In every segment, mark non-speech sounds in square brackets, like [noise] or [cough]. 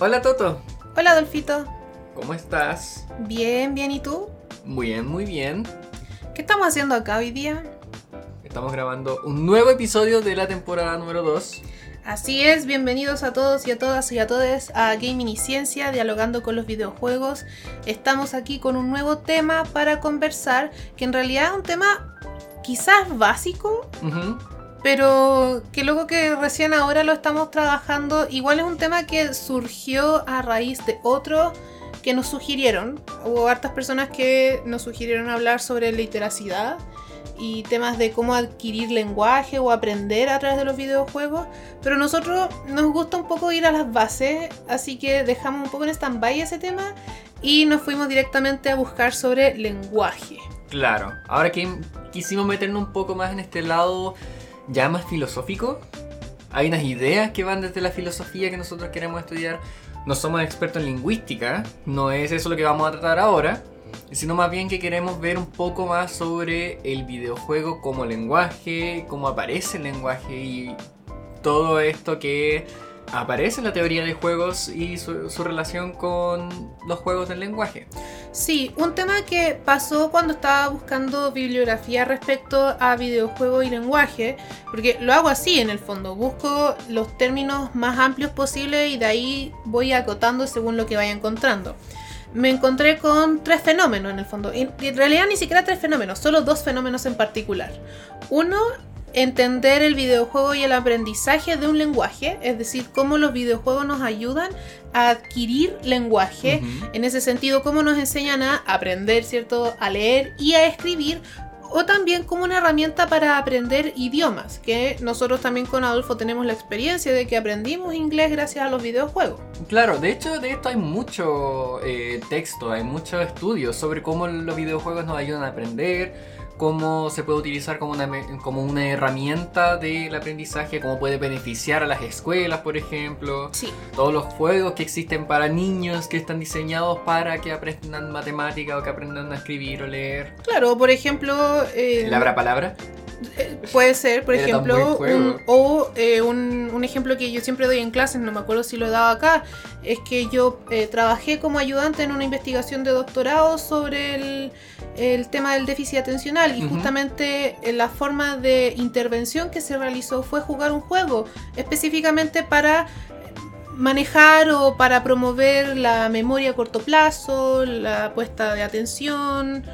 Hola Toto, Hola Adolfito. ¿cómo estás? Bien, bien, ¿y tú? Muy bien, muy bien. ¿Qué estamos haciendo acá hoy día? Estamos grabando un nuevo episodio de la temporada número 2. Así es, bienvenidos a todos y a todas y a todos a Gaming y Ciencia, dialogando con los videojuegos. Estamos aquí con un nuevo tema para conversar, que en realidad es un tema quizás básico. Pero que luego que recién ahora lo estamos trabajando, igual es un tema que surgió a raíz de otro que nos sugirieron. Hubo hartas personas que nos sugirieron hablar sobre literacidad y temas de cómo adquirir lenguaje o aprender a través de los videojuegos, pero nosotros nos gusta un poco ir a las bases, así que dejamos un poco en stand-by ese tema y nos fuimos directamente a buscar sobre lenguaje. Claro, ahora que quisimos meternos un poco más en este lado ya más filosófico, hay unas ideas que van desde la filosofía que nosotros queremos estudiar. No somos expertos en lingüística, no es eso lo que vamos a tratar ahora, sino más bien que queremos ver un poco más sobre el videojuego como lenguaje, cómo aparece el lenguaje y todo esto que aparece la teoría de juegos y su, relación con los juegos del lenguaje. Sí, un tema que pasó cuando estaba buscando bibliografía respecto a videojuego y lenguaje, porque lo hago así en el fondo, busco los términos más amplios posibles y de ahí voy acotando según lo que vaya encontrando. Me encontré con tres fenómenos en el fondo, en realidad ni siquiera tres fenómenos, solo dos fenómenos en particular. Uno, entender el videojuego y el aprendizaje de un lenguaje, es decir, cómo los videojuegos nos ayudan a adquirir lenguaje, en ese sentido, cómo nos enseñan a aprender, ¿cierto? A leer y a escribir. O también como una herramienta para aprender idiomas, que nosotros también con Adolfo tenemos la experiencia de que aprendimos inglés gracias a los videojuegos. Claro, de hecho de esto hay mucho eh, texto, hay muchos estudios sobre cómo los videojuegos nos ayudan a aprender, cómo se puede utilizar como una, me- como una herramienta del aprendizaje, cómo puede beneficiar a las escuelas, por ejemplo. Sí, Todos los juegos que existen para niños que están diseñados para que aprendan matemática o que aprendan a escribir o leer. claro, por ejemplo... eh, ¿Labra palabra? Eh, Puede ser, por Era ejemplo, juego. un- o eh, un, un ejemplo que yo siempre doy en clases, no me acuerdo si lo he dado acá, es que yo eh, trabajé como ayudante en una investigación de doctorado sobre el, el tema del déficit atencional y justamente eh, la forma de intervención que se realizó fue jugar un juego específicamente para manejar o para promover la memoria a corto plazo, la puesta de atención.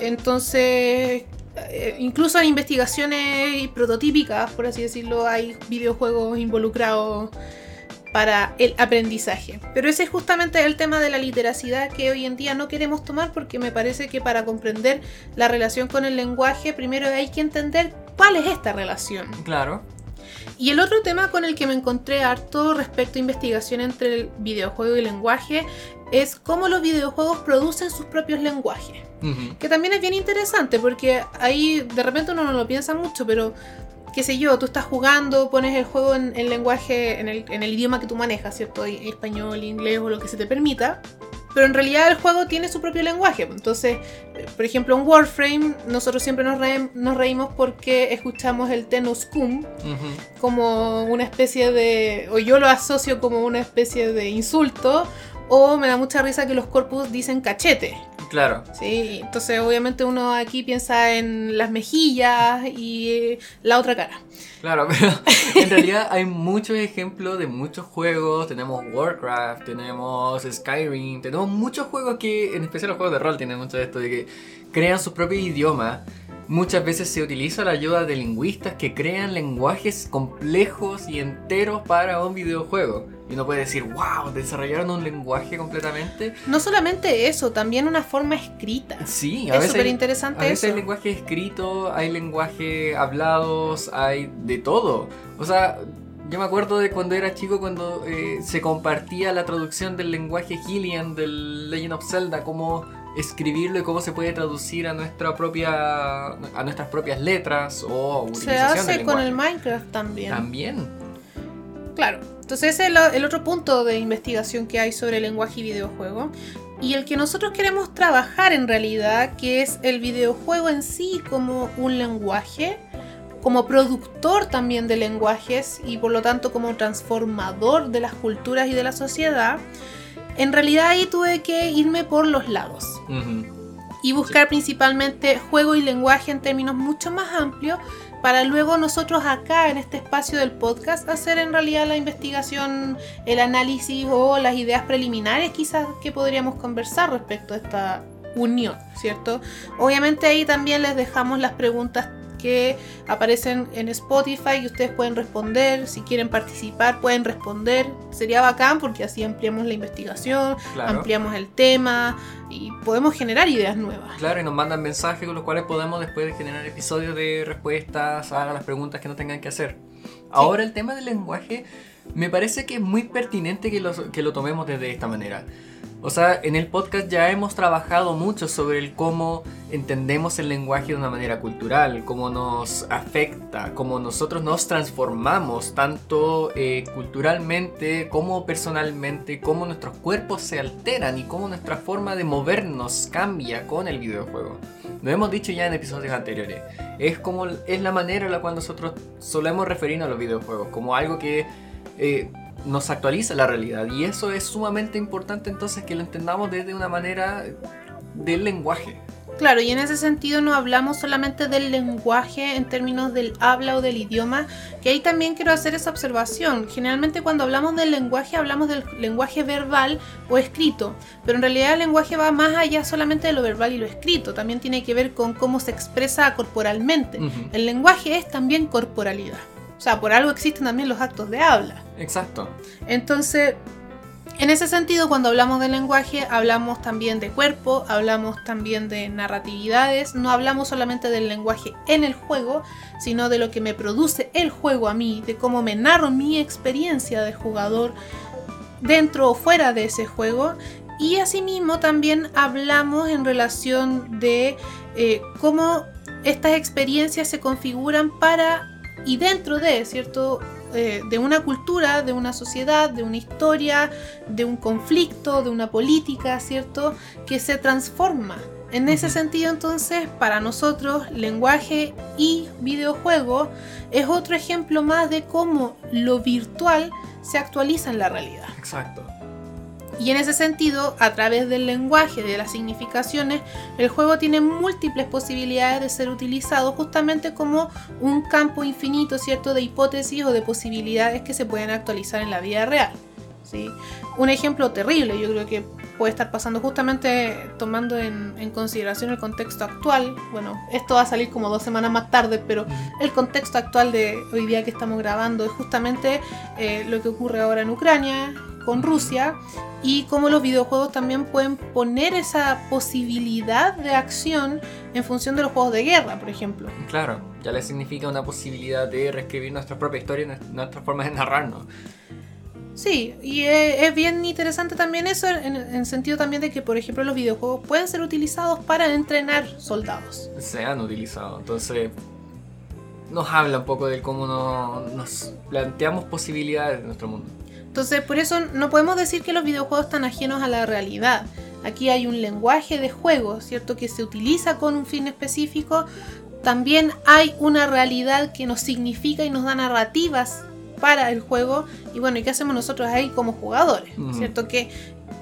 Entonces, eh, incluso en investigaciones prototípicas, por así decirlo, hay videojuegos involucrados para el aprendizaje. Pero ese es justamente el tema de la literacidad que hoy en día no queremos tomar porque me parece que para comprender la relación con el lenguaje, primero hay que entender cuál es esta relación. Claro. Y el otro tema con el que me encontré harto respecto a investigación entre el videojuego y el lenguaje es cómo los videojuegos producen sus propios lenguajes. Ujú. Que también es bien interesante porque ahí de repente uno no lo piensa mucho, pero qué sé yo, tú estás jugando, pones el juego en el lenguaje, en el, en el idioma que tú manejas, ¿cierto? Español, inglés o lo que se te permita. Pero en realidad el juego tiene su propio lenguaje. Entonces, por ejemplo, en Warframe nosotros siempre nos, re- nos reímos porque escuchamos el Tenuskum Ujú. como una especie de, o yo lo asocio como una especie de insulto, o me da mucha risa que los corpus dicen cachete. Claro. Sí, entonces obviamente uno aquí piensa en las mejillas y eh, la otra cara. Claro, [laughs] pero en realidad hay muchos ejemplos de muchos juegos. Tenemos Warcraft, tenemos Skyrim, tenemos muchos juegos que, en especial los juegos de rol, tienen mucho de esto de que crean su propio idioma. Muchas veces se utiliza la ayuda de lingüistas que crean lenguajes complejos y enteros para un videojuego. Y uno puede decir, wow, desarrollaron un lenguaje completamente. No solamente eso, también una forma escrita. Sí, a Es veces. súper A interesante veces eso. hay lenguaje escrito, hay lenguaje hablados, hay de todo. O sea, yo me acuerdo de cuando era chico, cuando eh, se compartía la traducción del lenguaje Hylian del Legend of Zelda, cómo escribirlo y cómo se puede traducir a nuestra propia a nuestras propias letras o Se utilización del hace con el. Minecraft también. También. Claro. Entonces ese es el, el otro punto de investigación que hay sobre lenguaje y videojuego. Y el que nosotros queremos trabajar en realidad, que es el videojuego en sí como un lenguaje como productor también de lenguajes y por lo tanto como transformador de las culturas y de la sociedad, en realidad ahí tuve que irme por los lados. Y buscar principalmente juego y lenguaje en términos mucho más amplios para luego nosotros acá en este espacio del podcast hacer en realidad la investigación, el análisis o las ideas preliminares quizás que podríamos conversar respecto a esta unión, ¿cierto? Obviamente ahí también les dejamos las preguntas que aparecen en Spotify y ustedes pueden responder, si quieren participar pueden responder, sería bacán porque así ampliamos la investigación, Claro. ampliamos el tema y podemos generar ideas nuevas. Claro, y nos mandan mensajes con los cuales podemos después generar episodios de respuestas a las preguntas que no tengan que hacer. Ahora el tema del lenguaje me parece que es muy pertinente que lo, que lo tomemos desde esta manera. O sea, en el podcast ya hemos trabajado mucho sobre el cómo entendemos el lenguaje de una manera cultural, cómo nos afecta, cómo nosotros nos transformamos tanto eh, culturalmente como personalmente, cómo nuestros cuerpos se alteran y cómo nuestra forma de movernos cambia con el videojuego. Lo hemos dicho ya en episodios anteriores. Es como es la manera en la cual nosotros solemos referirnos a los videojuegos, como algo que eh, nos actualiza la realidad. Y eso es sumamente importante entonces que lo entendamos desde una manera del lenguaje. Claro, y en ese sentido no hablamos solamente del lenguaje en términos del habla o del idioma, que ahí también quiero hacer esa observación. Generalmente cuando hablamos del lenguaje hablamos del lenguaje verbal o escrito, pero en realidad el lenguaje va más allá solamente de lo verbal y lo escrito, también tiene que ver con cómo se expresa corporalmente. Ujú. El lenguaje es también corporalidad. O sea, por algo existen también los actos de habla. Exacto. Entonces, en ese sentido, cuando hablamos de lenguaje, hablamos también de cuerpo, hablamos también de narratividades, no hablamos solamente del lenguaje en el juego, sino de lo que me produce el juego a mí, de cómo me narro mi experiencia de jugador dentro o fuera de ese juego. Y asimismo también hablamos en relación de eh, cómo estas experiencias se configuran para y dentro de, ¿cierto? Eh, de una cultura, de una sociedad, de una historia, de un conflicto, de una política, ¿cierto? Que se transforma. En ese sentido, entonces, para nosotros, lenguaje y videojuego es otro ejemplo más de cómo lo virtual se actualiza en la realidad. Exacto. Y en ese sentido, a través del lenguaje, de las significaciones, el juego tiene múltiples posibilidades de ser utilizado justamente como un campo infinito, ¿cierto?, de hipótesis o de posibilidades que se pueden actualizar en la vida real. ¿sí? Un ejemplo terrible, yo creo que puede estar pasando justamente tomando en, en consideración el contexto actual. Bueno, esto va a salir como dos semanas más tarde, pero el contexto actual de hoy día que estamos grabando es justamente eh, lo que ocurre ahora en Ucrania con Rusia y cómo los videojuegos también pueden poner esa posibilidad de acción en función de los juegos de guerra, por ejemplo. Claro, ya le significa una posibilidad de reescribir nuestra propia historia, nues- nuestra forma de narrarnos. Sí, y es, es bien interesante también eso en, el sentido también de que, por ejemplo, los videojuegos pueden ser utilizados para entrenar soldados. Se han utilizado. Entonces, nos habla un poco de cómo no- nos planteamos posibilidades de nuestro mundo. Entonces, por eso no podemos decir que los videojuegos están ajenos a la realidad. Aquí hay un lenguaje de juego, ¿cierto? Que se utiliza con un fin específico. También hay una realidad que nos significa y nos da narrativas para el juego. Y bueno, ¿y qué hacemos nosotros ahí como jugadores? Ujú. ¿Cierto? ¿Qué,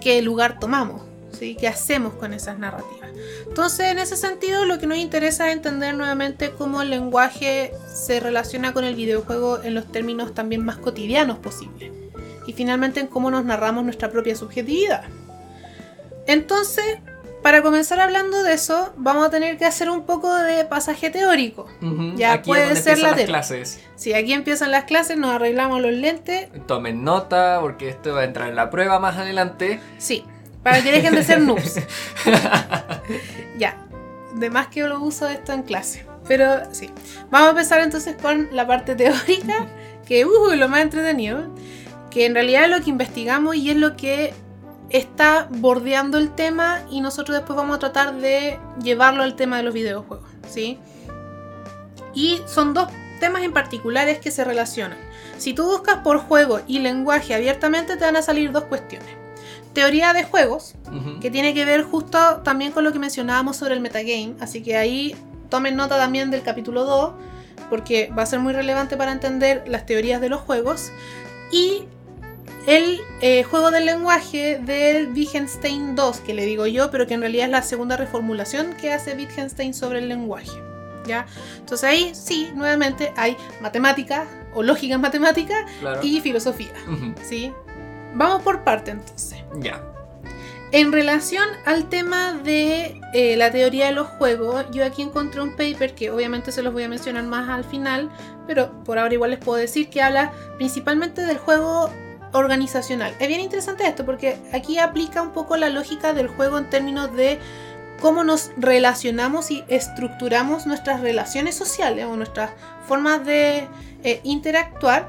qué lugar tomamos? ¿sí? ¿Qué hacemos con esas narrativas? Entonces, en ese sentido, lo que nos interesa es entender nuevamente cómo el lenguaje se relaciona con el videojuego en los términos también más cotidianos posibles y finalmente en cómo nos narramos nuestra propia subjetividad. Entonces, para comenzar hablando de eso, vamos a tener que hacer un poco de pasaje teórico. Ujú, Ya Aquí puede es donde ser la las clases. Si aquí empiezan las clases, nos arreglamos los lentes, Tomen nota porque esto va a entrar en la prueba más adelante. sí, para que dejen de ser [laughs] noobs. ya, de más que yo lo uso esto en clase. Pero sí, vamos a empezar entonces con la parte teórica, que uh, lo más entretenido, que en realidad es lo que investigamos y es lo que está bordeando el tema y nosotros después vamos a tratar de llevarlo al tema de los videojuegos, ¿sí? Y son dos temas en particulares que se relacionan. Si tú buscas por juego y lenguaje abiertamente te van a salir dos cuestiones. Teoría de juegos, que tiene que ver justo también con lo que mencionábamos sobre el metagame, así que ahí tomen nota también del capítulo 2 porque va a ser muy relevante para entender las teorías de los juegos. Y el eh, juego del lenguaje del Wittgenstein 2, que le digo yo, pero que en realidad es la segunda reformulación que hace Wittgenstein sobre el lenguaje. ¿ya? Entonces ahí sí, nuevamente hay matemática o lógica matemática Claro. y filosofía. ¿sí? Vamos por parte entonces. Ya. En relación al tema de eh, la teoría de los juegos, yo aquí encontré un paper que obviamente se los voy a mencionar más al final, pero por ahora igual les puedo decir que habla principalmente del juego organizacional. Es bien interesante esto porque aquí aplica un poco la lógica del juego en términos de cómo nos relacionamos y estructuramos nuestras relaciones sociales o nuestras formas de eh, interactuar.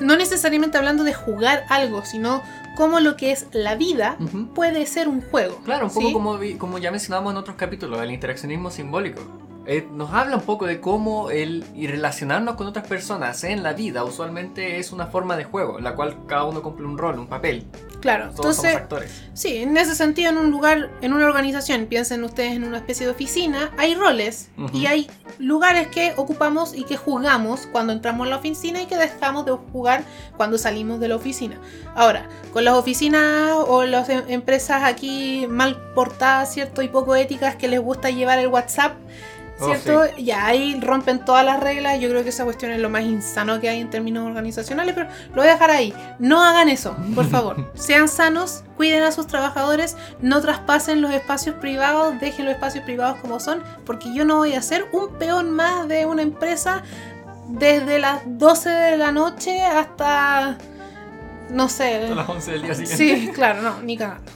No necesariamente hablando de jugar algo, sino cómo lo que es la vida puede ser un juego. Claro, un poco ¿sí? como, como ya mencionamos en otros capítulos, el interaccionismo simbólico. Eh, nos habla un poco de cómo el y relacionarnos con otras personas en la vida usualmente es una forma de juego, en la cual cada uno cumple un rol, un papel. Claro, Todos somos entonces, actores. sí, en ese sentido, en un lugar, en una organización, piensen ustedes en una especie de oficina, hay roles Ujú. y hay lugares que ocupamos y que jugamos cuando entramos a la oficina y que dejamos de jugar cuando salimos de la oficina. Ahora, con las oficinas o las em- empresas aquí mal portadas, ¿cierto? Y poco éticas que les gusta llevar el WhatsApp. Oh, ¿Cierto? Ya ahí rompen todas las reglas. Yo creo que esa cuestión es lo más insano que hay en términos organizacionales, pero lo voy a dejar ahí. No hagan eso, por [laughs] favor. Sean sanos, cuiden a sus trabajadores, no traspasen los espacios privados, dejen los espacios privados como son, porque yo no voy a ser un peón más de una empresa desde las 12 de la noche hasta. No sé. A las 11 del día siguiente. Sí, claro, no, ni cagando.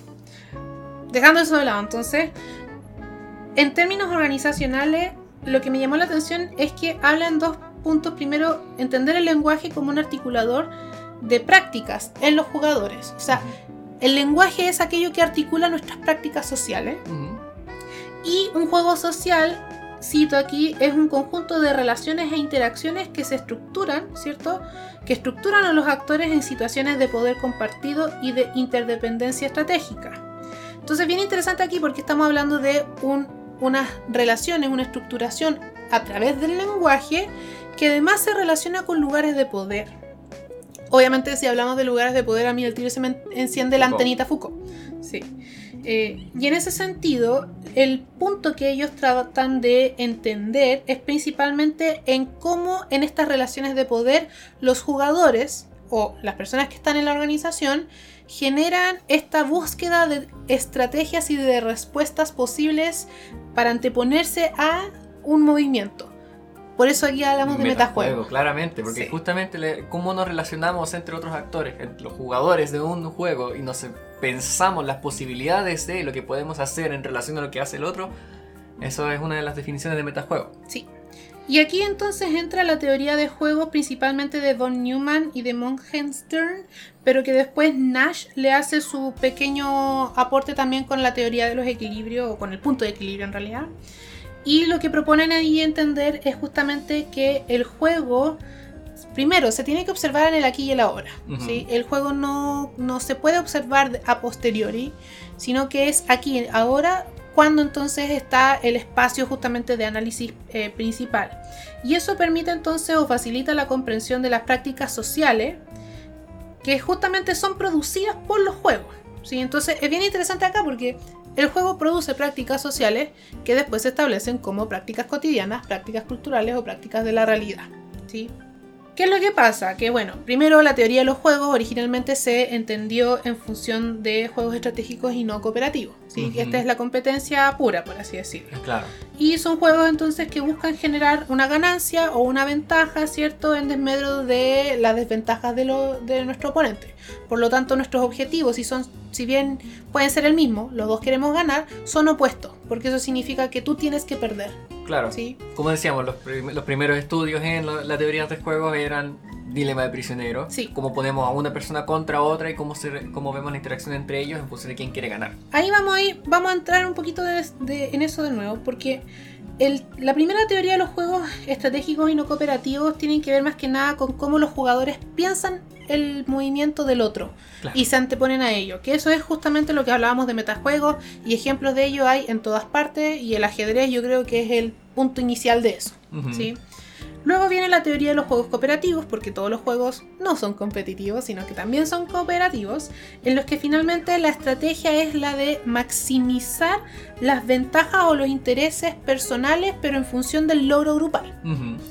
Dejando eso de lado, entonces, en términos organizacionales, lo que me llamó la atención es que hablan dos puntos. Primero, entender el lenguaje como un articulador de prácticas en los jugadores. O sea, el lenguaje es aquello que articula nuestras prácticas sociales. Y un juego social, cito aquí, es un conjunto de relaciones e interacciones que se estructuran, ¿cierto? Que estructuran a los actores en situaciones de poder compartido y de interdependencia estratégica. Entonces, bien interesante aquí porque estamos hablando de un- unas relaciones, una estructuración a través del lenguaje que además se relaciona con lugares de poder. Obviamente, si hablamos de lugares de poder, a mí el tiro se me en- enciende la antenita Foucault. Sí. Eh, y en ese sentido, el punto que ellos tratan de entender es principalmente en cómo en estas relaciones de poder los jugadores o las personas que están en la organización generan esta búsqueda de estrategias y de respuestas posibles para anteponerse a un movimiento. Por eso aquí hablamos de metajuego. Claramente, porque Sí. justamente le- cómo nos relacionamos entre otros actores, entre los jugadores de un juego y nos pensamos las posibilidades de lo que podemos hacer en relación a lo que hace el otro, eso es una de las definiciones de metajuego. Sí. Y aquí entonces entra la teoría de juego principalmente de von Neumann y de Morgenstern, pero que después Nash le hace su pequeño aporte también con la teoría de los equilibrios, o con el punto de equilibrio en realidad. Y lo que proponen ahí entender es justamente que el juego, primero, se tiene que observar en el aquí y el ahora. ¿sí? El juego no, no se puede observar a posteriori, sino que es aquí y ahora cuando entonces está el espacio justamente de análisis eh, principal. Y eso permite entonces o facilita la comprensión de las prácticas sociales que justamente son producidas por los juegos. ¿sí? Entonces es bien interesante acá porque el juego produce prácticas sociales que después se establecen como prácticas cotidianas, prácticas culturales o prácticas de la realidad. ¿sí? ¿Qué es lo que pasa? Que bueno, primero la teoría de los juegos originalmente se entendió en función de juegos estratégicos y no cooperativos. ¿sí? Ujú. Esta es la competencia pura, por así decirlo. Claro. Y son juegos entonces que buscan generar una ganancia o una ventaja, ¿cierto? En desmedro de las desventajas de, lo- de nuestro oponente. Por lo tanto, nuestros objetivos, si, son, si bien pueden ser el mismo, los dos queremos ganar, son opuestos. Porque eso significa que tú tienes que perder. Claro. ¿sí? Como decíamos, los, prim- los primeros estudios en la teoría de juegos eran dilema de prisionero. Sí. Cómo ponemos a una persona contra otra y cómo, se, cómo vemos la interacción entre ellos en función de quién quiere ganar. Ahí vamos a ir, vamos a entrar un poquito de- de- en eso de nuevo, porque el- la primera teoría de los juegos estratégicos y no cooperativos tienen que ver más que nada con cómo los jugadores piensan el movimiento del otro Claro. y se anteponen a ello, que eso es justamente lo que hablábamos de metajuegos y ejemplos de ello hay en todas partes y el ajedrez yo creo que es el punto inicial de eso. Ujú. ¿sí? Luego viene la teoría de los juegos cooperativos, porque todos los juegos no son competitivos, sino que también son cooperativos, en los que finalmente la estrategia es la de maximizar las ventajas o los intereses personales, pero en función del logro grupal.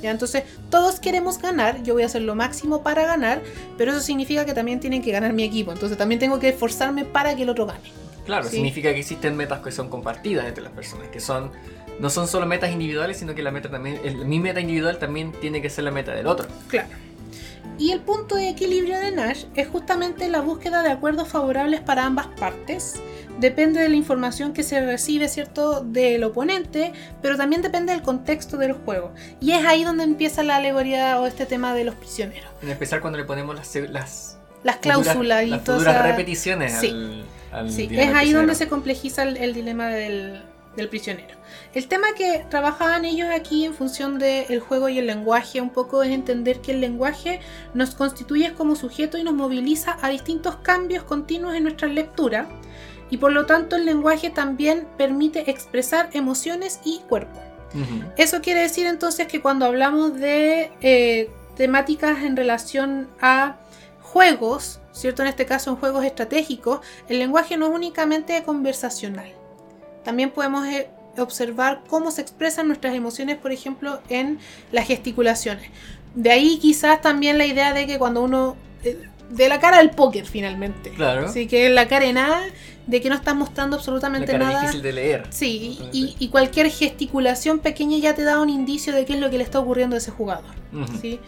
Entonces, todos queremos ganar, yo voy a hacer lo máximo para ganar, pero eso significa que también tienen que ganar mi equipo, entonces también tengo que esforzarme para que el otro gane. Claro, Sí. significa que existen metas que son compartidas entre las personas, que son no son solo metas individuales, sino que la meta también, el- mi meta individual también tiene que ser la meta del otro. Claro. Y el punto de equilibrio de Nash es justamente la búsqueda de acuerdos favorables para ambas partes. Depende de la información que se recibe, ¿cierto?, del oponente, pero también depende del contexto del juego. Y es ahí donde empieza la alegoría o este tema de los prisioneros. En especial cuando le ponemos las, las, Las cláusulas futuras- y las todas repeticiones Sí. al, al Sí, dilema es ahí donde se complejiza el, el dilema del, del prisionero. El tema que trabajaban ellos aquí en función del juego y el lenguaje un poco es entender que el lenguaje nos constituye como sujeto y nos moviliza a distintos cambios continuos en nuestra lectura y por lo tanto el lenguaje también permite expresar emociones y cuerpo. Eso quiere decir entonces que cuando hablamos de eh, temáticas en relación a juegos, ¿cierto? En este caso en juegos estratégicos, el lenguaje no es únicamente conversacional. También podemos eh, observar cómo se expresan nuestras emociones, por ejemplo, en las gesticulaciones. De ahí quizás también la idea de que cuando uno... eh, de la cara del póker finalmente. Claro. Así que la cara de nada, de que no estás mostrando La absolutamente cara nada. difícil de leer. Sí, y, y cualquier gesticulación pequeña ya te da un indicio de qué es lo que le está ocurriendo a ese jugador. ¿sí?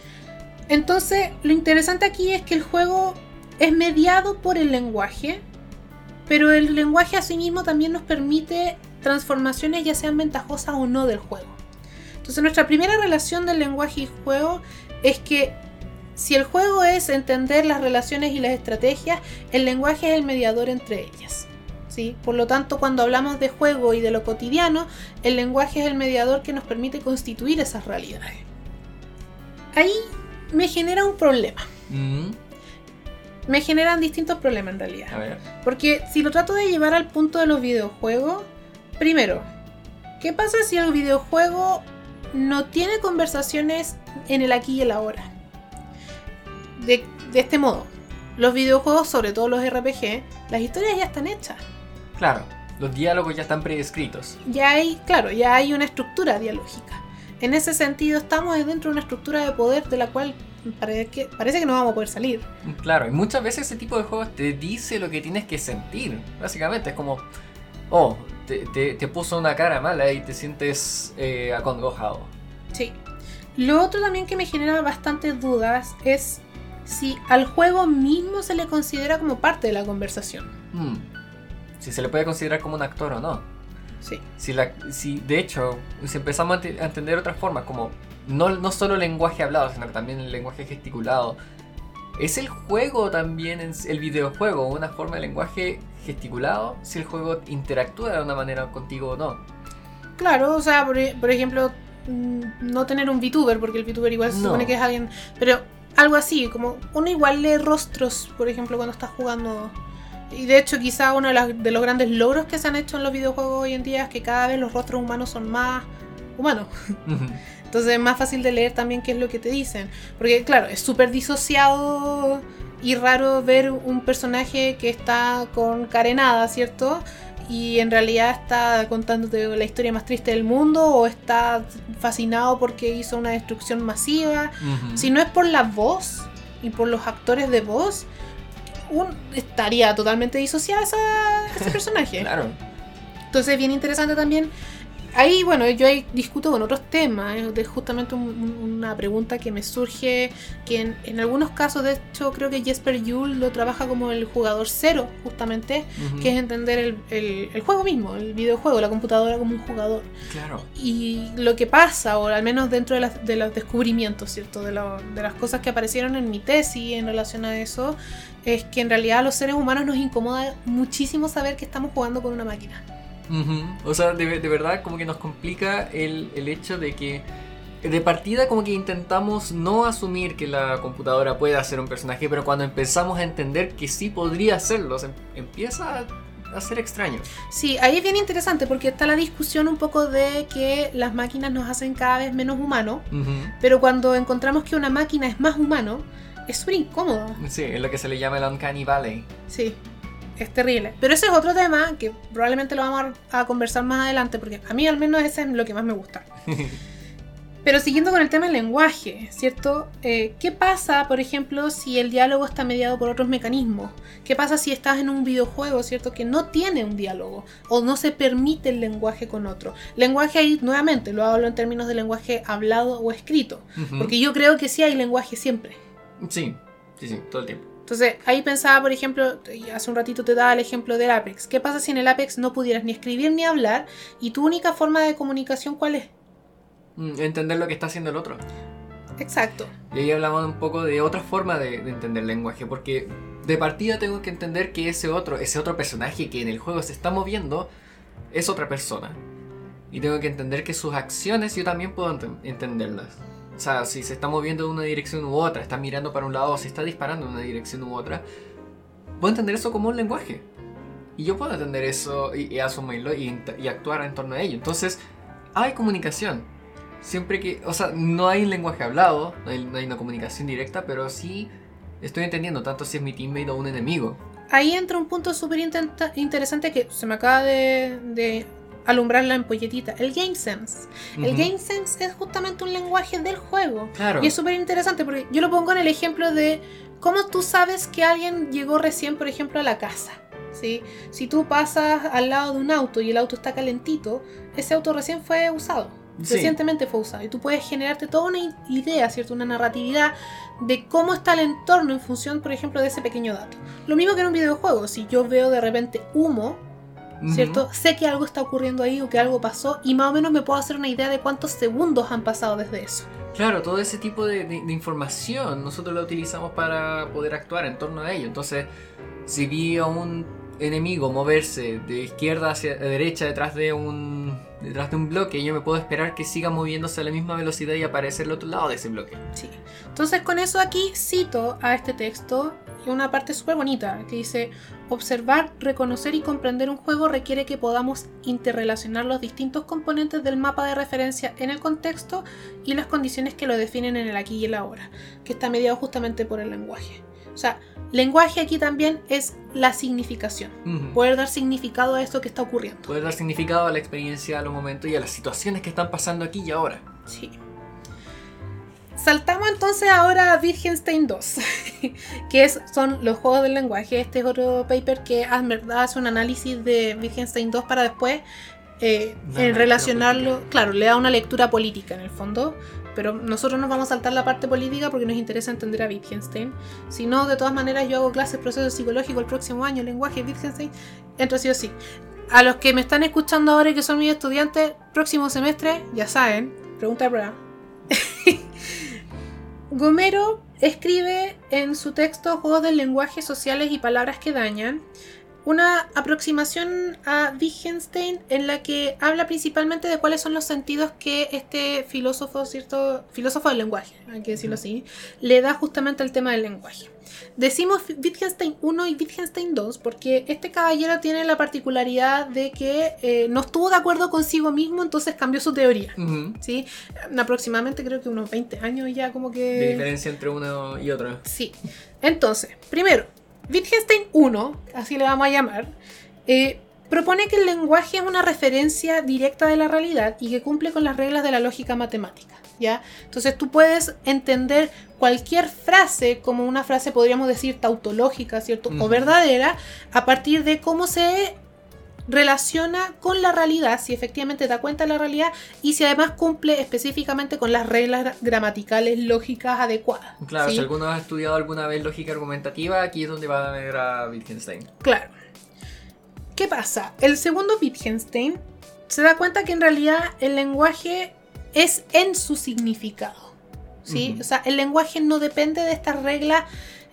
Entonces, lo interesante aquí es que el juego es mediado por el lenguaje, pero el lenguaje a sí también nos permite transformaciones ya sean ventajosas o no del juego. Entonces, nuestra primera relación del lenguaje y juego es que si el juego es entender las relaciones y las estrategias, el lenguaje es el mediador entre ellas. ¿sí? Por lo tanto, cuando hablamos de juego y de lo cotidiano, el lenguaje es el mediador que nos permite constituir esas realidades. Ahí me genera un problema. Me generan distintos problemas en realidad. A ver. Porque si lo trato de llevar al punto de los videojuegos, primero, ¿qué pasa si el videojuego no tiene conversaciones en el aquí y el ahora? De, de este modo, los videojuegos, sobre todo los RPG, las historias ya están hechas. Claro, los diálogos ya están predescritos. Ya hay, claro, ya hay una estructura dialógica. En ese sentido, estamos dentro de una estructura de poder de la cual [laughs] parece que, parece que no vamos a poder salir. Claro, y muchas veces ese tipo de juegos te dice lo que tienes que sentir. Básicamente es como, oh, te, te- te puso una cara mala y te sientes eh, acongojado. Sí. Lo otro también que me genera bastantes dudas es si al juego mismo se le considera como parte de la conversación. Hmm. Si se le puede considerar como un actor o no. Sí. Si, la, si de hecho, si empezamos a, ente- a entender otras formas, como no, no solo lenguaje hablado, sino que también el lenguaje gesticulado, ¿es el juego también, el videojuego, una forma de lenguaje gesticulado? Si el juego interactúa de una manera contigo o no. Claro, o sea, por, e- por ejemplo, mm, no tener un VTuber, porque el VTuber igual se No. supone que es alguien. Pero algo así, como uno igual lee rostros, por ejemplo, cuando está jugando. Y de hecho, quizá uno de, las- de los grandes logros que se han hecho en los videojuegos hoy en día es que cada vez los rostros humanos son más humanos. Entonces es más fácil de leer también qué es lo que te dicen. Porque claro, es súper disociado y raro ver un personaje que está con carenada, ¿cierto? Y en realidad está contándote la historia más triste del mundo o está fascinado porque hizo una destrucción masiva. Si no es por la voz y por los actores de voz, un, estaría totalmente disociado esa- ese [laughs] personaje. Claro. Entonces es bien interesante también. Ahí, bueno, yo ahí discuto con otros temas. Es justamente un- un- una pregunta que me surge, que en, en algunos casos, de hecho, creo que Jesper Juhl lo trabaja como el jugador cero, justamente, que es entender el, el- el juego mismo, el videojuego, la computadora como un jugador. Claro. Y lo que pasa, o al menos dentro de, las- de los descubrimientos, ¿cierto? De, lo- de las cosas que aparecieron en mi tesis en relación a eso, es que en realidad a los seres humanos nos incomoda muchísimo saber que estamos jugando con una máquina. Ujú. O sea, de, de verdad como que nos complica el, el hecho de que de partida como que intentamos no asumir que la computadora pueda ser un personaje, pero cuando empezamos a entender que sí podría hacerlo, se em- empieza a, ser extraño. Sí, ahí es bien interesante porque está la discusión un poco de que las máquinas nos hacen cada vez menos humanos, Ujú. pero cuando encontramos que una máquina es más humano, es súper incómodo. Sí, es lo que se le llama el Uncanny Valley. Sí, es terrible. Pero ese es otro tema que probablemente lo vamos a, conversar más adelante porque a mí al menos ese es lo que más me gusta. [laughs] Pero siguiendo con el tema del lenguaje, ¿cierto? Eh, ¿Qué pasa, por ejemplo, si el diálogo está mediado por otros mecanismos? ¿Qué pasa si estás en un videojuego, ¿cierto? Que no tiene un diálogo o no se permite el lenguaje con otro. Lenguaje ahí, nuevamente, lo hablo en términos de lenguaje hablado o escrito. Porque yo creo que sí hay lenguaje siempre. Sí, sí, sí, todo el tiempo. Entonces, ahí pensaba, por ejemplo, hace un ratito te daba el ejemplo del Apex. ¿Qué pasa si en el Apex no pudieras ni escribir ni hablar y tu única forma de comunicación cuál es? Mm, Entender lo que está haciendo el otro. Exacto. Y ahí hablamos un poco de otra forma de, de entender el lenguaje, porque de partida tengo que entender que ese otro, ese otro personaje que en el juego se está moviendo es otra persona. Y tengo que entender que sus acciones yo también puedo enten- entenderlas. O sea, si se está moviendo de una dirección u otra, está mirando para un lado o se está disparando en una dirección u otra, puedo entender eso como un lenguaje. Y yo puedo entender eso y, y asumirlo y, y actuar en torno a ello. Entonces, hay comunicación. Siempre que, o sea, no hay lenguaje hablado, no hay, una comunicación directa, pero sí estoy entendiendo tanto si es mi teammate o un enemigo. Ahí entra un punto súper interesante que se me acaba de alumbrar la empolletita. El Game Sense. El. Game Sense es justamente un lenguaje del juego. Claro. Y es súper interesante porque yo lo pongo en el ejemplo de cómo tú sabes que alguien llegó recién, por ejemplo, a la casa. ¿sí? Si tú pasas al lado de un auto y el auto está calentito, ese auto recién fue usado. Sí. Recientemente fue usado. Y tú puedes generarte toda una idea, ¿cierto? Una narratividad de cómo está el entorno en función, por ejemplo, de ese pequeño dato. Lo mismo que en un videojuego. Si yo veo de repente humo, ¿cierto? Sé que algo está ocurriendo ahí o que algo pasó y más o menos me puedo hacer una idea de cuántos segundos han pasado desde eso. Claro, todo ese tipo de, de- de información nosotros la utilizamos para poder actuar en torno a ello. Entonces, si vi a un enemigo moverse de izquierda hacia derecha detrás de un detrás de un bloque, yo me puedo esperar que siga moviéndose a la misma velocidad y aparece al otro lado de ese bloque. Sí. Entonces con eso aquí cito a este texto y una parte súper bonita que dice, observar, reconocer y comprender un juego requiere que podamos interrelacionar los distintos componentes del mapa de referencia en el contexto y las condiciones que lo definen en el aquí y el ahora, que está mediado justamente por el lenguaje. O sea, lenguaje aquí también es la significación, poder dar significado a esto que está ocurriendo. Poder dar significado a la experiencia, a los momentos y a las situaciones que están pasando aquí y ahora. Sí. Saltamos entonces ahora a Wittgenstein 2, [laughs] que es, son los juegos del lenguaje. Este es otro paper que ah, hace un análisis de Wittgenstein 2 para después eh, en relacionarlo. Claro, le da una lectura política en el fondo, pero nosotros nos vamos a saltar la parte política porque nos interesa entender a Wittgenstein. Si no, de todas maneras, yo hago clases proceso psicológico el próximo año, lenguaje Wittgenstein, entro sí o sí. A los que me están escuchando ahora y que son mis estudiantes, próximo semestre, ya saben, pregunta de prueba. [laughs] Gomero escribe en su texto Juegos del lenguaje sociales y palabras que dañan una aproximación a Wittgenstein en la que habla principalmente de cuáles son los sentidos que este filósofo, cierto filósofo del lenguaje, hay que decirlo así, le da justamente al tema del lenguaje. Decimos Wittgenstein 1 y Wittgenstein 2 porque este caballero tiene la particularidad de que eh, no estuvo de acuerdo consigo mismo, entonces cambió su teoría. ¿sí? Aproximadamente creo que unos 20 años ya como que... De diferencia entre uno y otro. Sí. Entonces, primero, Wittgenstein 1, así le vamos a llamar, eh, propone que el lenguaje es una referencia directa de la realidad y que cumple con las reglas de la lógica matemática. ¿Ya? Entonces tú puedes entender cualquier frase como una frase, podríamos decir, tautológica, ¿cierto? O verdadera, a partir de cómo se relaciona con la realidad, si efectivamente da cuenta de la realidad y si además cumple específicamente con las reglas gra- gramaticales lógicas adecuadas. Claro, ¿sí? si alguno ha estudiado alguna vez lógica argumentativa, aquí es donde va a ver a Wittgenstein. Claro. ¿Qué pasa? El segundo Wittgenstein se da cuenta que en realidad el lenguaje es en su significado. ¿sí? O sea, el lenguaje no depende de estas reglas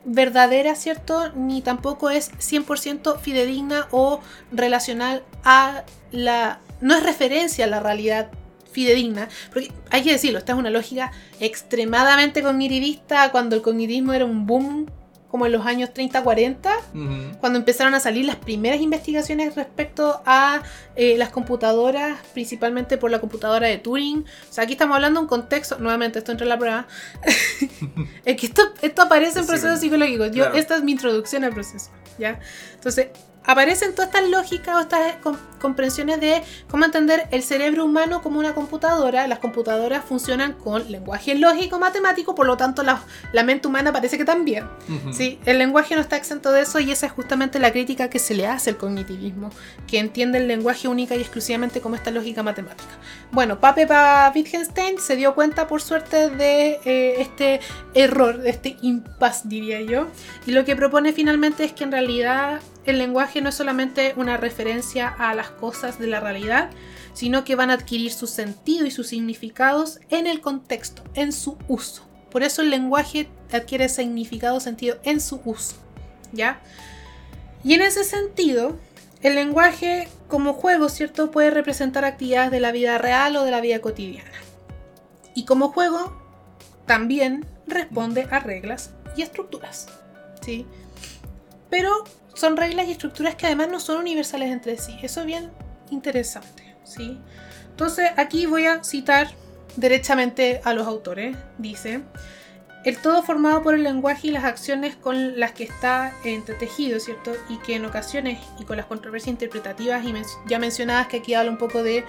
verdaderas, ¿cierto? Ni tampoco es 100% fidedigna o relacional a la... No es referencia a la realidad fidedigna, porque hay que decirlo, esta es una lógica extremadamente cognitivista cuando el cognitivismo era un boom como en los años 30-40, Ujú. cuando empezaron a salir las primeras investigaciones respecto a eh, las computadoras, principalmente por la computadora de Turing. O sea, aquí estamos hablando de un contexto, nuevamente esto entra en la prueba, [laughs] es que esto, esto aparece en Sí, procesos psicológicos. Yo, claro. Esta es mi introducción al proceso, ¿ya? Entonces, aparecen todas estas lógicas o estas com- comprensiones de cómo entender el cerebro humano como una computadora. Las computadoras funcionan con lenguaje lógico matemático, por lo tanto la, la mente humana parece que también. Ujú. Sí, el lenguaje no está exento de eso y esa es justamente la crítica que se le hace al cognitivismo, que entiende el lenguaje única y exclusivamente como esta lógica matemática. Bueno, Pape Wittgenstein se dio cuenta, por suerte, de eh, este error, de este impasse, diría yo, y lo que propone finalmente es que en realidad el lenguaje no es solamente una referencia a las cosas de la realidad, sino que van a adquirir su sentido y sus significados en el contexto, en su uso. Por eso el lenguaje adquiere significado, sentido en su uso. ¿Ya? Y en ese sentido, el lenguaje como juego, ¿cierto? Puede representar actividades de la vida real o de la vida cotidiana. Y como juego, también responde a reglas y estructuras. ¿Sí? Pero son reglas y estructuras que además no son universales entre sí. Eso es bien interesante. ¿sí? Entonces aquí voy a citar derechamente a los autores. Dice, el todo formado por el lenguaje y las acciones con las que está entretejido, ¿cierto? Y que en ocasiones, y con las controversias interpretativas y ya mencionadas, que aquí habla un poco de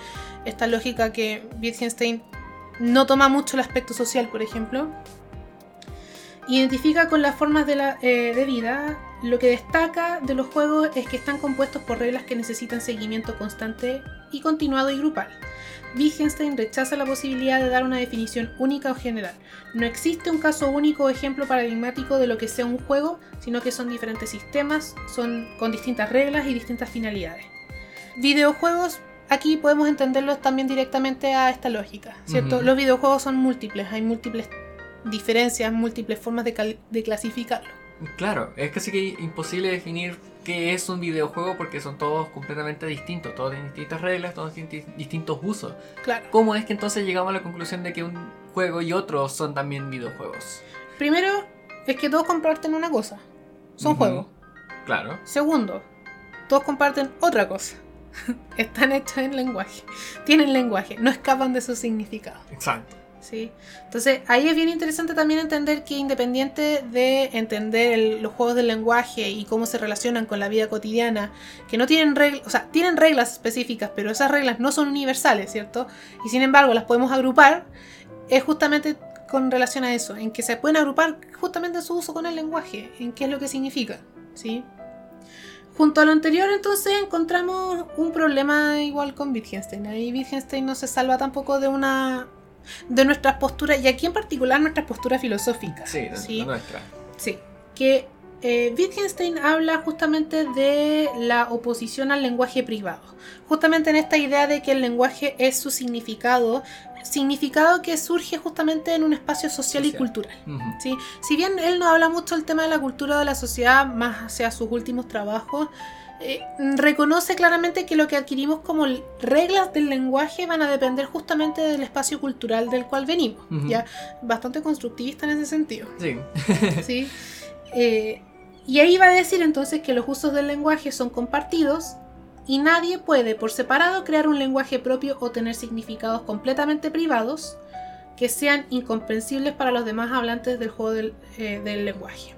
esta lógica que Wittgenstein no toma mucho el aspecto social, por ejemplo, identifica con las formas de, la, eh, de vida. Lo que destaca de los juegos es que están compuestos por reglas que necesitan seguimiento constante y continuado y grupal. Wittgenstein rechaza la posibilidad de dar una definición única o general. No existe un caso único o ejemplo paradigmático de lo que sea un juego, sino que son diferentes sistemas, son con distintas reglas y distintas finalidades. Videojuegos, aquí podemos entenderlos también directamente a esta lógica, ¿cierto? Los videojuegos son múltiples, hay múltiples diferencias, múltiples formas de, de clasificarlo. Claro, es casi que imposible definir qué es un videojuego porque son todos completamente distintos, todos tienen distintas reglas, todos tienen di- distintos usos. Claro. ¿Cómo es que entonces llegamos a la conclusión de que un juego y otro son también videojuegos? Primero, es que todos comparten una cosa. Son juegos. Claro. Segundo, todos comparten otra cosa. [laughs] Están hechos en lenguaje. Tienen lenguaje, no escapan de su significado. Exacto. ¿Sí? Entonces, ahí es bien interesante también entender que independiente de entender los juegos del lenguaje y cómo se relacionan con la vida cotidiana, que no tienen reglas, o sea, tienen reglas específicas, pero esas reglas no son universales, ¿cierto? Y sin embargo las podemos agrupar, es justamente con relación a eso, en que se pueden agrupar justamente en su uso con el lenguaje, en qué es lo que significa, ¿sí? Junto a lo anterior, entonces, encontramos un problema igual con Wittgenstein. Ahí Wittgenstein no se salva tampoco de una de nuestras posturas, y aquí en particular nuestras posturas filosóficas. Sí, ¿sí? la nuestra. Sí, que eh, Wittgenstein habla justamente de la oposición al lenguaje privado. Justamente en esta idea de que el lenguaje es su significado, significado que surge justamente en un espacio social, y cultural. ¿sí? Si bien él no habla mucho del tema de la cultura de la sociedad, más hacia sus últimos trabajos, eh, reconoce claramente que lo que adquirimos como reglas del lenguaje van a depender justamente del espacio cultural del cual venimos. Ya bastante constructivista en ese sentido. Sí. [laughs] ¿sí? Eh, y ahí va a decir entonces que los usos del lenguaje son compartidos y nadie puede por separado crear un lenguaje propio o tener significados completamente privados que sean incomprensibles para los demás hablantes del juego del, eh, del lenguaje.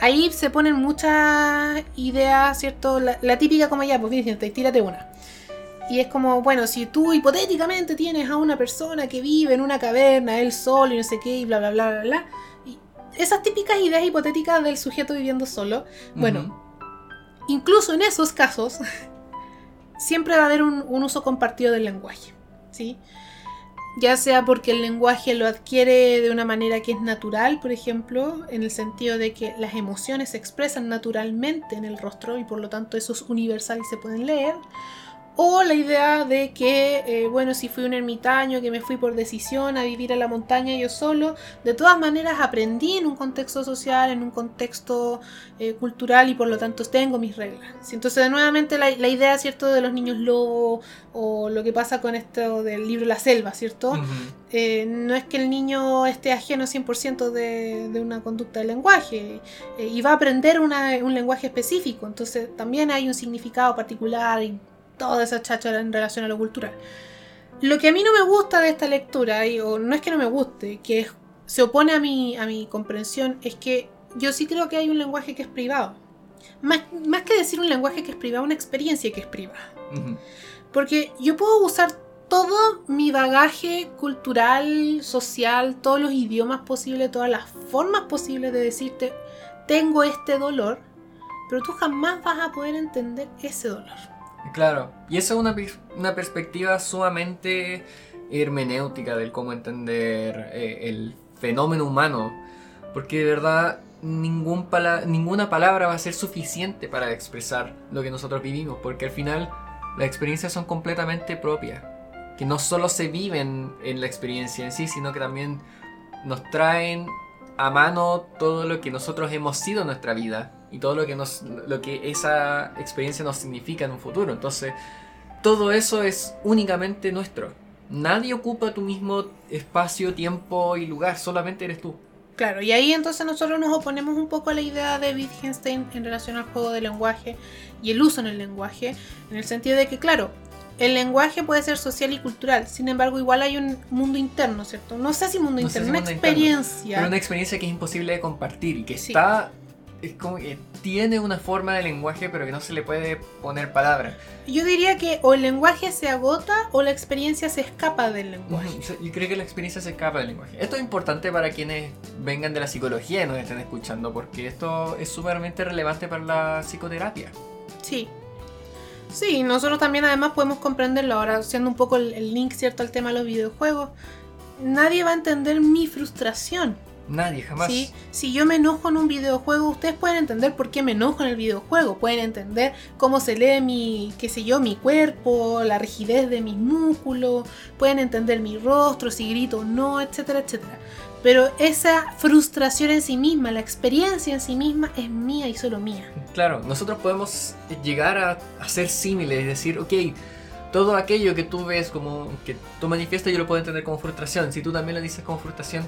Ahí se ponen muchas ideas, ¿cierto? La, la típica como ya, pues Vicente, tírate una. Y es como, bueno, si tú hipotéticamente tienes a una persona que vive en una caverna, él solo y no sé qué, y bla, bla, bla, bla, bla. Y esas típicas ideas hipotéticas del sujeto viviendo solo, bueno, incluso en esos casos, [laughs] siempre va a haber un, un uso compartido del lenguaje, ¿sí? Ya sea porque el lenguaje lo adquiere de una manera que es natural, por ejemplo, en el sentido de que las emociones se expresan naturalmente en el rostro y por lo tanto eso es universal y se pueden leer, O la idea de que, eh, bueno, si fui un ermitaño, que me fui por decisión a vivir a la montaña yo solo, de todas maneras aprendí en un contexto social, en un contexto eh, cultural y por lo tanto tengo mis reglas. Entonces, nuevamente, la, la, idea, ¿cierto?, de los niños lobos o lo que pasa con esto del libro La Selva, ¿cierto? Eh, no es que el niño esté ajeno 100% de, de, una conducta del lenguaje y va a aprender una, un lenguaje específico, entonces también hay un significado particular y toda esa cháchara en relación a lo cultural. Lo que a mí no me gusta de esta lectura, o no es que no me guste, que se opone a mi, a mi comprensión, es que yo sí creo que hay un lenguaje que es privado. Más, más que decir un lenguaje que es privado, una experiencia que es privada. Porque yo puedo usar todo mi bagaje cultural, social, todos los idiomas posibles, todas las formas posibles de decirte, tengo este dolor, pero tú jamás vas a poder entender ese dolor. Claro, y esa es una, una perspectiva sumamente hermenéutica del cómo entender eh, el fenómeno humano, porque de verdad ninguna palabra va a ser suficiente para expresar lo que nosotros vivimos, porque al final las experiencias son completamente propias, que no solo se viven en la experiencia en sí, sino que también nos traen a mano todo lo que nosotros hemos sido en nuestra vida y todo lo que, nos, lo que esa experiencia nos significa en un futuro. Entonces, todo eso es únicamente nuestro. Nadie ocupa tu mismo espacio, tiempo y lugar, solamente eres tú. Claro, y ahí entonces nosotros nos oponemos un poco a la idea de Wittgenstein en relación al juego de lenguaje y el uso en el lenguaje, en el sentido de que, claro, el lenguaje puede ser social y cultural, sin embargo, igual hay un mundo interno, ¿cierto? No sé si mundo interno, una experiencia. Pero una experiencia que es imposible de compartir y que está es como que tiene una forma de lenguaje pero que no se le puede poner palabra. Yo diría que o el lenguaje se agota o la experiencia se escapa del lenguaje. Yo creo que la experiencia se escapa del lenguaje. Esto es importante para quienes vengan de la psicología y nos estén escuchando porque esto es sumamente relevante para la psicoterapia. Sí. Sí, nosotros también además podemos comprenderlo ahora, siendo un poco el, el link cierto al tema de los videojuegos. Nadie va a entender mi frustración Nadie, jamás. ¿Sí? Si yo me enojo en un videojuego, ustedes pueden entender por qué me enojo en el videojuego. Pueden entender cómo se lee mi, qué sé yo, mi cuerpo, la rigidez de mis músculos. Pueden entender mi rostro, si grito o no, etcétera, etcétera. Pero esa frustración en sí misma, la experiencia en sí misma, es mía y solo mía. Claro, nosotros podemos llegar a, a ser símiles, es decir, ok, todo aquello que tú ves como que tú manifiestas yo lo puedo entender como frustración. Si tú también lo dices como frustración,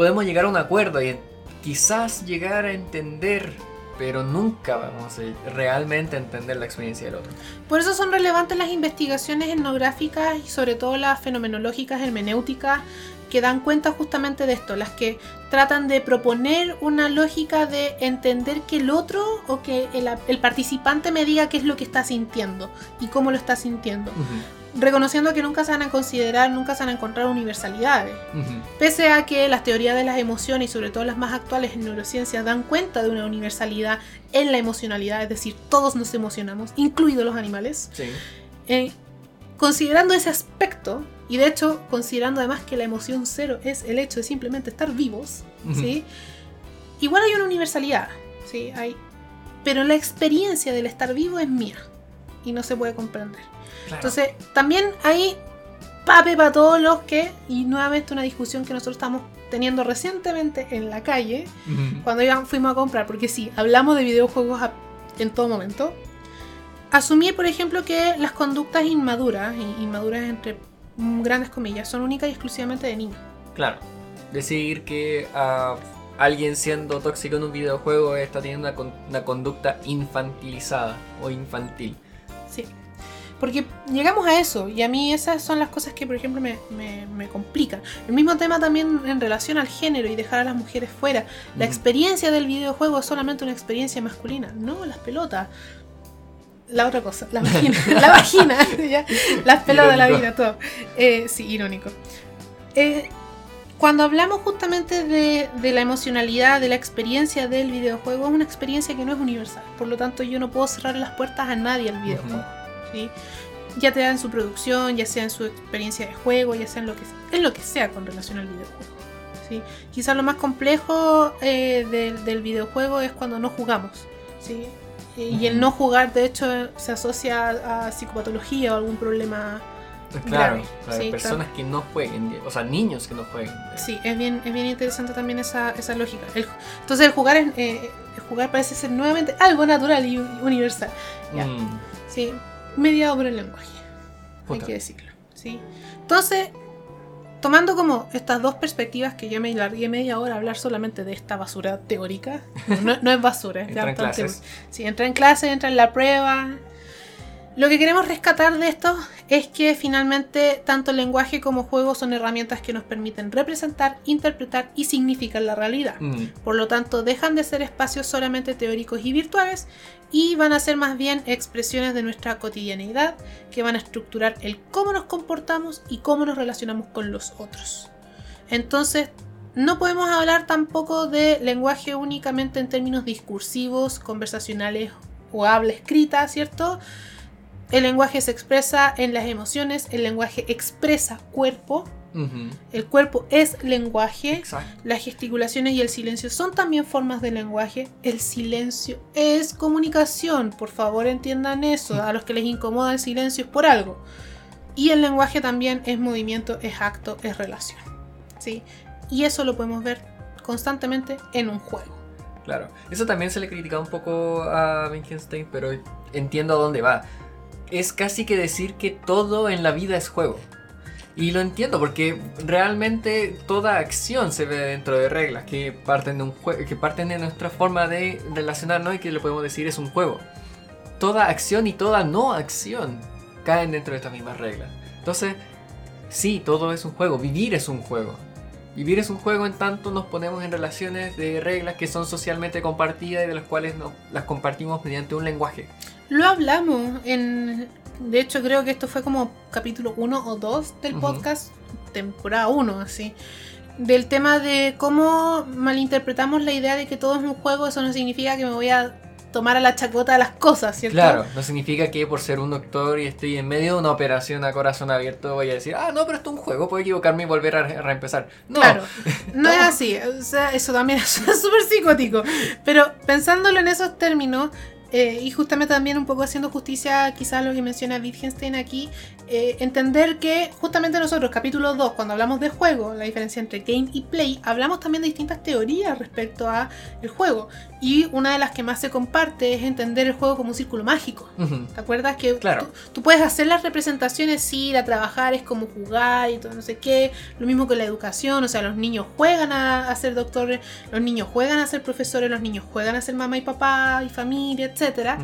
podemos llegar a un acuerdo y quizás llegar a entender, pero nunca vamos a realmente entender la experiencia del otro. Por eso son relevantes las investigaciones etnográficas y sobre todo las fenomenológicas hermenéuticas que dan cuenta justamente de esto, las que tratan de proponer una lógica de entender que el otro o que el, participante me diga qué es lo que está sintiendo y cómo lo está sintiendo reconociendo que nunca se van a considerar, nunca se van a encontrar universalidades. Pese a que las teorías de las emociones y sobre todo las más actuales en neurociencia dan cuenta de una universalidad en la emocionalidad, es decir, todos nos emocionamos, incluidos los animales. Eh, considerando ese aspecto, y de hecho considerando además que la emoción cero es el hecho de simplemente estar vivos, ¿sí? igual hay una universalidad, ¿sí? hay... pero la experiencia del estar vivo es mía y no se puede comprender. Entonces, también hay pape para todos los que, y nuevamente una discusión que nosotros estamos teniendo recientemente en la calle, cuando ya fuimos a comprar, porque sí, hablamos de videojuegos en todo momento. Asumir, por ejemplo, que las conductas inmaduras, inmaduras entre grandes comillas, son únicas y exclusivamente de niños. Claro. Decir que uh, alguien siendo tóxico en un videojuego está teniendo una, una conducta infantilizada o infantil. Porque llegamos a eso y a mí esas son las cosas que, por ejemplo, me, me, complican. El mismo tema también en relación al género y dejar a las mujeres fuera. La experiencia del videojuego es solamente una experiencia masculina, no las pelotas. La otra cosa, la vagina, [laughs] la vagina, las pelotas, la vida, todo. Eh, sí, irónico. Eh, cuando hablamos justamente de, de, la emocionalidad, de la experiencia del videojuego, es una experiencia que no es universal. Por lo tanto, yo no puedo cerrar las puertas a nadie al videojuego. Ya sea en su producción, ya sea en su experiencia de juego, ya sea en lo que, en lo que sea con relación al videojuego. ¿sí? Quizás lo más complejo eh, del, videojuego es cuando no jugamos. ¿sí? Y el no jugar, de hecho, se asocia a psicopatología o algún problema. Claro, grave. Sí, personas que no jueguen, o sea, niños que no jueguen. Sí, es bien, es bien interesante también esa, esa lógica. El- entonces el jugar, es, eh, el jugar parece ser nuevamente algo natural y universal. Ya. Mm, Sí, mediado por el lenguaje, hay que decirlo. ¿sí? Entonces, tomando como estas dos perspectivas que ya me largué media hora a hablar solamente de esta basura teórica, no, no es basura, [laughs] es Entra en clases. Sí, entra en clase, entra en la prueba. Lo que queremos rescatar de esto es que finalmente tanto lenguaje como juego son herramientas que nos permiten representar, interpretar y significar la realidad. Mm, Por lo tanto, dejan de ser espacios solamente teóricos y virtuales y van a ser más bien expresiones de nuestra cotidianeidad que van a estructurar el cómo nos comportamos y cómo nos relacionamos con los otros. Entonces, no podemos hablar tampoco de lenguaje únicamente en términos discursivos, conversacionales o habla escrita, ¿cierto? El lenguaje se expresa en las emociones, el lenguaje expresa cuerpo, el cuerpo es lenguaje. Exacto. Las gesticulaciones y el silencio son también formas de lenguaje. El silencio es comunicación. Por favor, entiendan eso. A los que les incomoda el silencio es por algo. Y el lenguaje también es movimiento, es acto, es relación. ¿Sí? Y eso lo podemos ver constantemente en un juego. Claro, eso también se le critica un poco a Wittgenstein, pero entiendo a dónde va. Es casi que decir que todo en la vida es juego. Y lo entiendo porque realmente toda acción se ve dentro de reglas que parten de un que parten de nuestra forma de relacionarnos y que le podemos decir es un juego. Toda acción y toda no acción caen dentro de estas mismas reglas. Entonces, sí, todo es un juego, vivir es un juego. Vivir es un juego en tanto nos ponemos en relaciones de reglas que son socialmente compartidas y de las cuales no, las compartimos mediante un lenguaje. Lo hablamos en... De hecho, creo que esto fue como capítulo 1 o 2 del podcast, temporada 1, así. Del tema de cómo malinterpretamos la idea de que todo es un juego, eso no significa que me voy a tomar a la chacota las cosas, ¿cierto? Claro, no significa que por ser un doctor y estoy en medio de una operación a corazón abierto voy a decir, ah, no, pero esto es un juego, puedo equivocarme y volver a, a reempezar. No, Claro, [laughs] no es así. O sea, eso también [laughs] es súper psicótico. Pero pensándolo en esos términos, eh, y justamente también un poco haciendo justicia quizás a lo que menciona Wittgenstein aquí, eh, entender que justamente nosotros, capítulo 2, cuando hablamos de juego, la diferencia entre game y play, hablamos también de distintas teorías respecto a el juego. Y una de las que más se comparte es entender el juego como un círculo mágico. ¿Te acuerdas que Claro. tú, tú puedes hacer las representaciones, sí, ir a trabajar es como jugar y todo no sé qué? Lo mismo con la educación, o sea, los niños juegan a, a ser doctores, los niños juegan a ser profesores, los niños juegan a ser mamá y papá y familia, etcétera.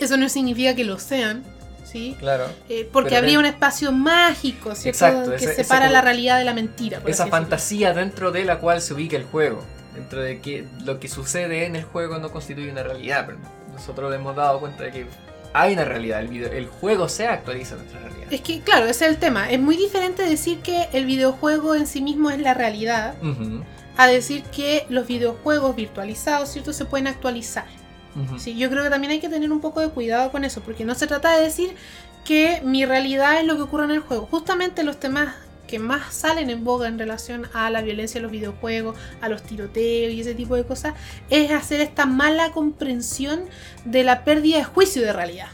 Eso no significa que lo sean, ¿sí? Claro. Eh, porque Pero habría un espacio mágico, ¿cierto? Exacto, que ese- separa la realidad de la mentira. por Esa decirlo. fantasía dentro de la cual se ubica el juego. Dentro de que lo que sucede en el juego no constituye una realidad. Pero nosotros hemos dado cuenta de que hay una realidad. El, video- el juego se actualiza a nuestra realidad. Es que, claro, ese es el tema. Es muy diferente decir que el videojuego en sí mismo es la realidad a decir que los videojuegos virtualizados, ¿cierto? Se pueden actualizar. Sí, yo creo que también hay que tener un poco de cuidado con eso, porque no se trata de decir que mi realidad es lo que ocurre en el juego. Justamente los temas que más salen en boga en relación a la violencia en los videojuegos, a los tiroteos y ese tipo de cosas, es hacer esta mala comprensión de la pérdida de juicio de realidad.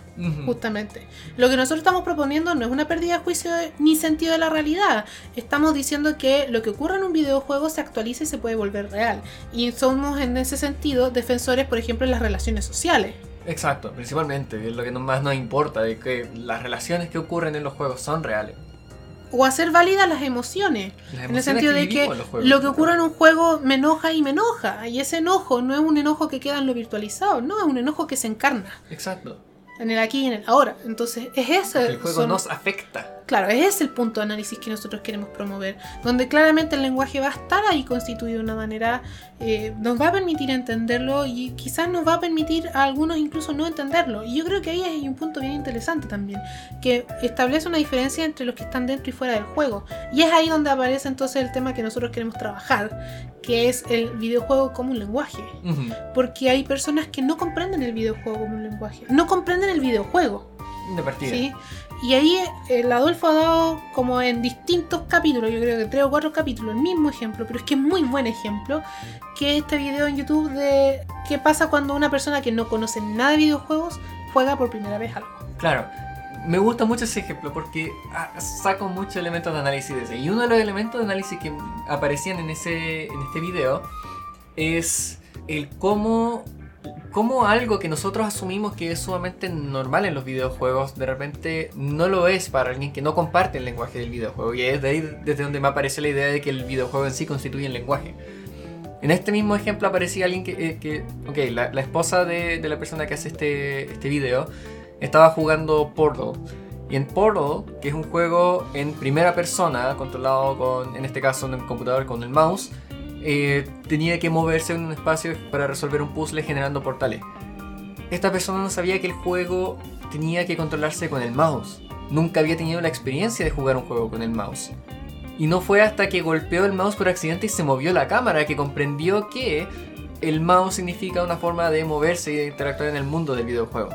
Justamente. Lo que nosotros estamos proponiendo no es una pérdida de juicio de- ni sentido de la realidad. Estamos diciendo que lo que ocurre en un videojuego se actualiza y se puede volver real. Y somos en ese sentido defensores, por ejemplo, en las relaciones sociales. Exacto, principalmente, es lo que más nos importa, de que las relaciones que ocurren en los juegos son reales. O hacer válidas las emociones. Las En el sentido de que juegos. lo que ocurre en un juego me enoja y me enoja. Y ese enojo no es un enojo que queda en lo virtualizado, no, es un enojo que se encarna Exacto. En el aquí y en el ahora. Entonces, es ese. El juego son- nos afecta. Claro, ese es el punto de análisis que nosotros queremos promover, donde claramente el lenguaje va a estar ahí constituido de una manera, eh, nos va a permitir entenderlo y quizás nos va a permitir a algunos incluso no entenderlo. Y yo creo que ahí hay un punto bien interesante también, que establece una diferencia entre los que están dentro y fuera del juego. Y es ahí donde aparece entonces el tema que nosotros queremos trabajar, que es el videojuego como un lenguaje. Ujú. Porque hay personas que no comprenden el videojuego como un lenguaje, no comprenden el videojuego. De partida. ¿sí? Y ahí el Adolfo ha dado como en distintos capítulos, yo creo que tres o cuatro capítulos, el mismo ejemplo, pero es que es muy buen ejemplo, que es este video en YouTube de qué pasa cuando una persona que no conoce nada de videojuegos juega por primera vez algo. Claro, me gusta mucho ese ejemplo porque ah, saco muchos elementos de análisis de ese. Y uno de los elementos de análisis que aparecían en, ese, en este video es el cómo, cómo algo que nosotros asumimos que es sumamente normal en los videojuegos, de repente no lo es para alguien que no comparte el lenguaje del videojuego. Y es de ahí desde donde me aparece la idea de que el videojuego en sí constituye el lenguaje. En este mismo ejemplo aparecía alguien que, eh, que ok, la, esposa de, de, la persona que hace este, este video estaba jugando Portal. Y en Portal, que es un juego en primera persona, controlado con, en este caso en el computador con el mouse, eh, tenía que moverse en un espacio para resolver un puzzle generando portales. Esta persona no sabía que el juego tenía que controlarse con el mouse. Nunca había tenido la experiencia de jugar un juego con el mouse. Y no fue hasta que golpeó el mouse por accidente y se movió la cámara que comprendió que el mouse significa una forma de moverse y de interactuar en el mundo del videojuego.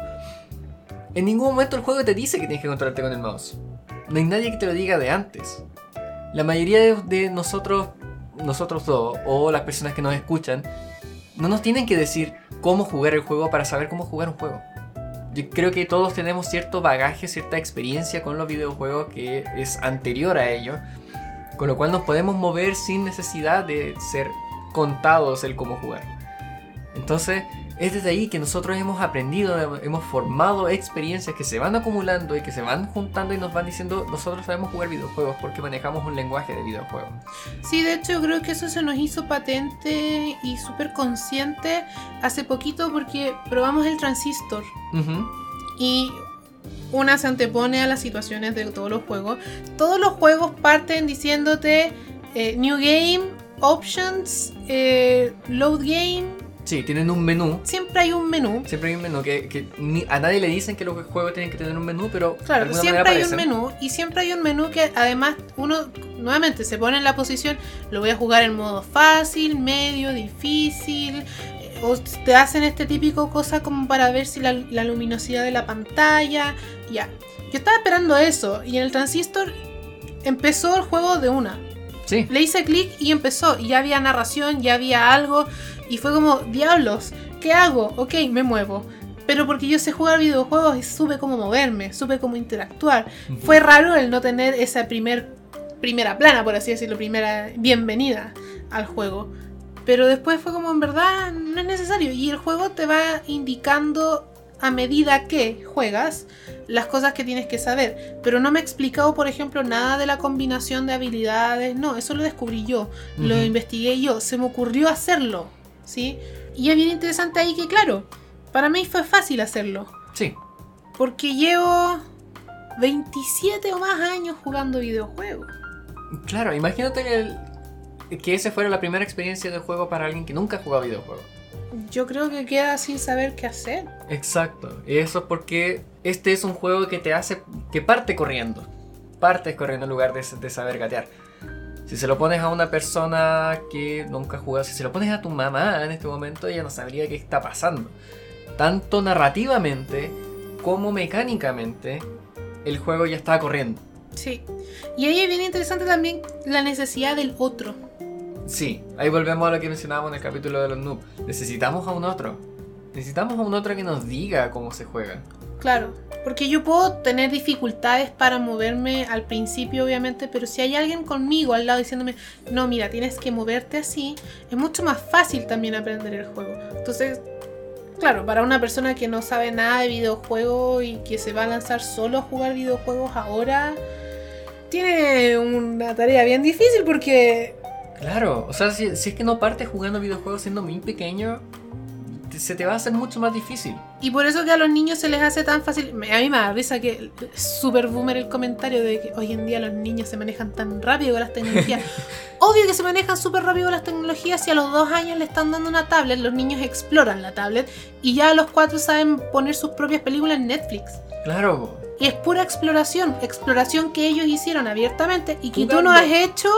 En ningún momento el juego te dice que tienes que controlarte con el mouse. No hay nadie que te lo diga de antes. La mayoría de, de nosotros, nosotros dos, o las personas que nos escuchan, no nos tienen que decir cómo jugar el juego para saber cómo jugar un juego. Yo creo que todos tenemos cierto bagaje, cierta experiencia con los videojuegos que es anterior a ello con lo cual nos podemos mover sin necesidad de ser contados el cómo jugar. Entonces, es desde ahí que nosotros hemos aprendido, hemos formado experiencias que se van acumulando y que se van juntando y nos van diciendo, nosotros sabemos jugar videojuegos porque manejamos un lenguaje de videojuegos. Sí, de hecho creo que eso se nos hizo patente y súper consciente hace poquito porque probamos el transistor. Uh -huh. Y una se antepone a las situaciones de todos los juegos. Todos los juegos parten diciéndote eh, New Game, Options, eh, Load Game. Sí, tienen un menú. Siempre hay un menú. Siempre hay un menú que, que ni, a nadie le dicen que los juegos tienen que tener un menú, pero. Claro, siempre hay un menú. Y siempre hay un menú que además uno nuevamente se pone en la posición: lo voy a jugar en modo fácil, medio, difícil, o te hacen este típico cosa como para ver si la, la, luminosidad de la pantalla. Ya. Yo estaba esperando eso. Y en el transistor empezó el juego de una. Sí. Le hice clic y empezó. Y ya había narración, ya había algo. Y fue como, diablos, ¿qué hago? Ok, me muevo. Pero porque yo sé jugar videojuegos y supe cómo moverme, supe cómo interactuar. Uh -huh. Fue raro el no tener esa primer, primera plana, por así decirlo, primera bienvenida al juego. Pero después fue como en verdad no es necesario. Y el juego te va indicando a medida que juegas las cosas que tienes que saber. Pero no me ha explicado, por ejemplo, nada de la combinación de habilidades. No, eso lo descubrí yo. Uh -huh. Lo investigué yo. Se me ocurrió hacerlo. ¿Sí? Y es bien interesante ahí que, claro, para mí fue fácil hacerlo. Sí. Porque llevo 27 o más años jugando videojuegos. Claro, imagínate que el, que esa fuera la primera experiencia de juego para alguien que nunca ha jugado videojuegos. Yo creo que queda sin saber qué hacer. Exacto. Y eso es porque este es un juego que te hace. que parte corriendo. Partes corriendo en lugar de, de saber gatear. Si se lo pones a una persona que nunca ha jugado, si se lo pones a tu mamá en este momento, ella no sabría qué está pasando. Tanto narrativamente como mecánicamente, el juego ya está corriendo. Sí. Y ahí es bien interesante también la necesidad del otro. Sí, ahí volvemos a lo que mencionábamos en el capítulo de los noobs. Necesitamos a un otro. Necesitamos a un otro que nos diga cómo se juega. Claro, porque yo puedo tener dificultades para moverme al principio, obviamente, pero si hay alguien conmigo al lado diciéndome, no, mira, tienes que moverte así, es mucho más fácil también aprender el juego. Entonces, claro, para una persona que no sabe nada de videojuegos y que se va a lanzar solo a jugar videojuegos ahora, tiene una tarea bien difícil porque Claro, o sea, si, si, es que no partes jugando videojuegos siendo muy pequeño, se te va a hacer mucho más difícil. Y por eso que a los niños se les hace tan fácil. A mí me da risa que es super boomer el comentario de que hoy en día los niños se manejan tan rápido con las tecnologías. [laughs] Obvio que se manejan súper rápido con las tecnologías. Si a los dos años le están dando una tablet, los niños exploran la tablet y ya a los cuatro saben poner sus propias películas en Netflix. Claro. Y es pura exploración, exploración que ellos hicieron abiertamente y que jugando. tú no has hecho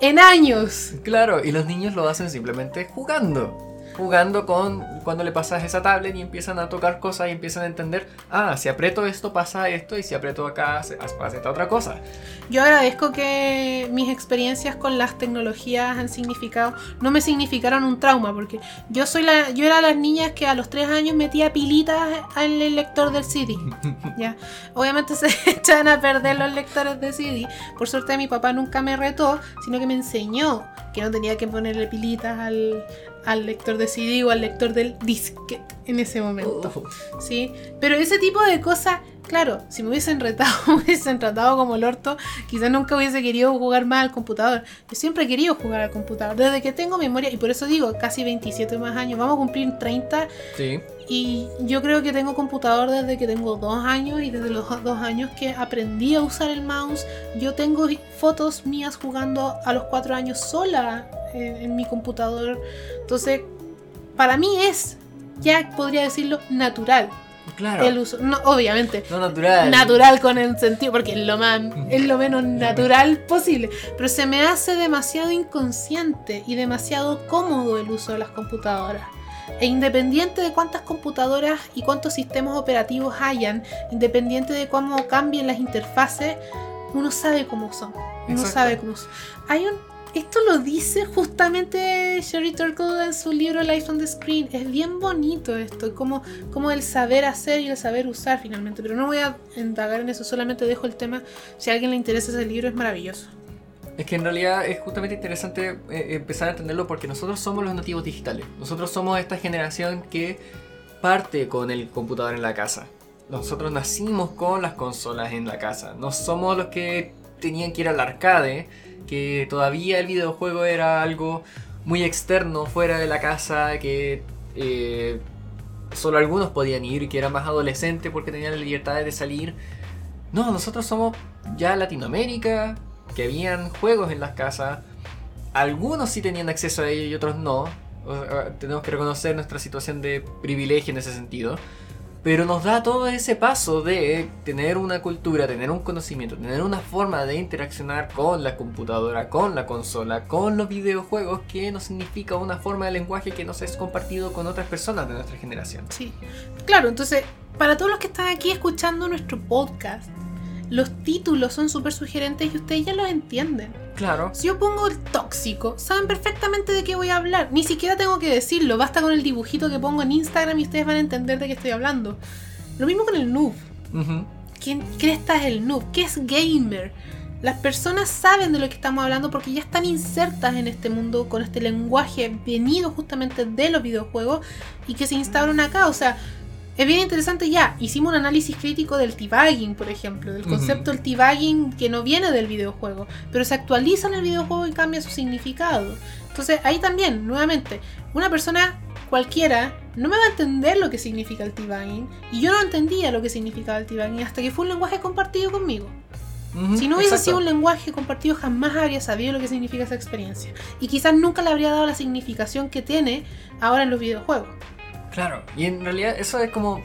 en años. Claro, y los niños lo hacen simplemente jugando. Jugando con cuando le pasas esa tablet y empiezan a tocar cosas y empiezan a entender, ah, si aprieto esto pasa esto y si aprieto acá pasa esta otra cosa. Yo agradezco que mis experiencias con las tecnologías han significado, no me significaron un trauma, porque yo soy la, yo era las niñas que a los tres años metía pilitas en el lector del CD. [laughs] ¿ya? Obviamente se [laughs] echan a perder los lectores de CD. Por suerte mi papá nunca me retó, sino que me enseñó que no tenía que ponerle pilitas al, al lector de CD o al lector del disquete en ese momento. Oh. ¿Sí? Pero ese tipo de cosas, claro, si me hubiesen retado, [laughs] me hubiesen tratado como el orto, quizás nunca hubiese querido jugar más al computador. Yo siempre he querido jugar al computador, desde que tengo memoria, y por eso digo, casi 27 más años, vamos a cumplir 30. Sí. Y yo creo que tengo computador desde que tengo dos años y desde los dos años que aprendí a usar el mouse. Yo tengo fotos mías jugando a los cuatro años sola en, en mi computador. Entonces, para mí es, ya podría decirlo, natural Claro. el uso. No, obviamente. No natural. Natural con el sentido, porque es lo más, es lo menos natural posible. Pero se me hace demasiado inconsciente y demasiado cómodo el uso de las computadoras. E independiente de cuántas computadoras y cuántos sistemas operativos hayan, independiente de cómo cambien las interfaces, uno sabe cómo son. Uno Exacto. sabe cómo son. Hay un. Esto lo dice justamente Sherry Turkle en su libro Life on the Screen. Es bien bonito esto, como, como el saber hacer y el saber usar finalmente. Pero no voy a indagar en eso, solamente dejo el tema. Si a alguien le interesa ese libro, es maravilloso. Es que en realidad es justamente interesante eh, empezar a entenderlo porque nosotros somos los nativos digitales. Nosotros somos esta generación que parte con el computador en la casa. Nosotros nacimos con las consolas en la casa. No somos los que tenían que ir al arcade, que todavía el videojuego era algo muy externo, fuera de la casa, que eh, solo algunos podían ir que era más adolescente porque tenían la libertad de salir. No, nosotros somos ya Latinoamérica, que habían juegos en las casas. Algunos sí tenían acceso a ellos y otros no. Tenemos que reconocer nuestra situación de privilegio en ese sentido. Pero nos da todo ese paso de tener una cultura, tener un conocimiento, tener una forma de interaccionar con la computadora, con la consola, con los videojuegos, que nos significa una forma de lenguaje que nos es compartido con otras personas de nuestra generación. Sí. Claro, entonces, para todos los que están aquí escuchando nuestro podcast, los títulos son súper sugerentes y ustedes ya los entienden. Claro. Si yo pongo el tóxico, saben perfectamente de qué voy a hablar. Ni siquiera tengo que decirlo, basta con el dibujito que pongo en Instagram y ustedes van a entender de qué estoy hablando. Lo mismo con el noob. Ujú. ¿Quién cresta es el noob? ¿Qué es gamer? Las personas saben de lo que estamos hablando porque ya están insertas en este mundo con este lenguaje venido justamente de los videojuegos y que se instauran acá. O sea, es bien interesante ya. Hicimos un análisis crítico del debugging, por ejemplo, del concepto del debugging que no viene del videojuego, pero se actualiza en el videojuego y cambia su significado. Entonces ahí también, nuevamente, una persona cualquiera no me va a entender lo que significa el debugging y yo no entendía lo que significaba el debugging hasta que fue un lenguaje compartido conmigo. Ujú, Si no hubiese exacto. sido un lenguaje compartido, jamás habría sabido lo que significa esa experiencia. Y quizás nunca le habría dado la significación que tiene ahora en los videojuegos. Claro, y en realidad eso es como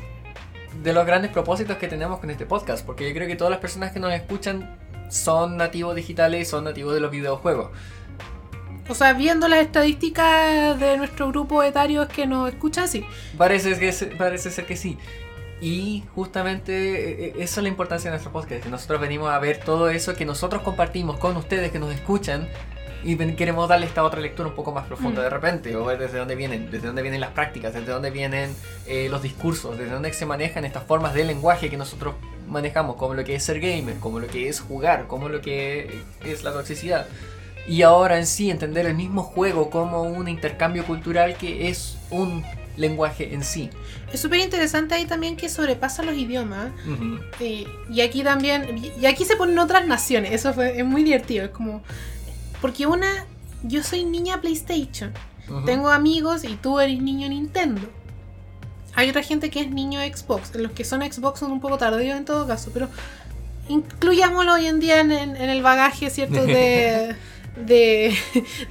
de los grandes propósitos que tenemos con este podcast, porque yo creo que todas las personas que nos escuchan son nativos digitales y son nativos de los videojuegos. O sea, viendo las estadísticas de nuestro grupo etario que nos escuchan, sí. Parece, que, parece ser que sí. Y justamente eh, eh, eso es la importancia de nuestro podcast, que nosotros venimos a ver todo eso que nosotros compartimos con ustedes que nos escuchan y queremos darle esta otra lectura un poco más profunda Mm. de repente, o ver desde dónde vienen, desde dónde vienen las prácticas, desde dónde vienen eh, los discursos, desde dónde se manejan estas formas de lenguaje que nosotros manejamos, como lo que es ser gamer, como lo que es jugar, como lo que es la toxicidad. Y ahora en sí entender el mismo juego como un intercambio cultural que es un lenguaje en sí. Es súper interesante ahí también que sobrepasa los idiomas. Ujú. Eh, y aquí también, y aquí se ponen otras naciones, eso fue, es muy divertido, es como, porque una, yo soy niña PlayStation, tengo amigos y tú eres niño Nintendo. Hay otra gente que es niño Xbox, los que son Xbox son un poco tardíos en todo caso, pero incluyámoslo hoy en día en, en- en el bagaje, ¿cierto? [laughs] De, de,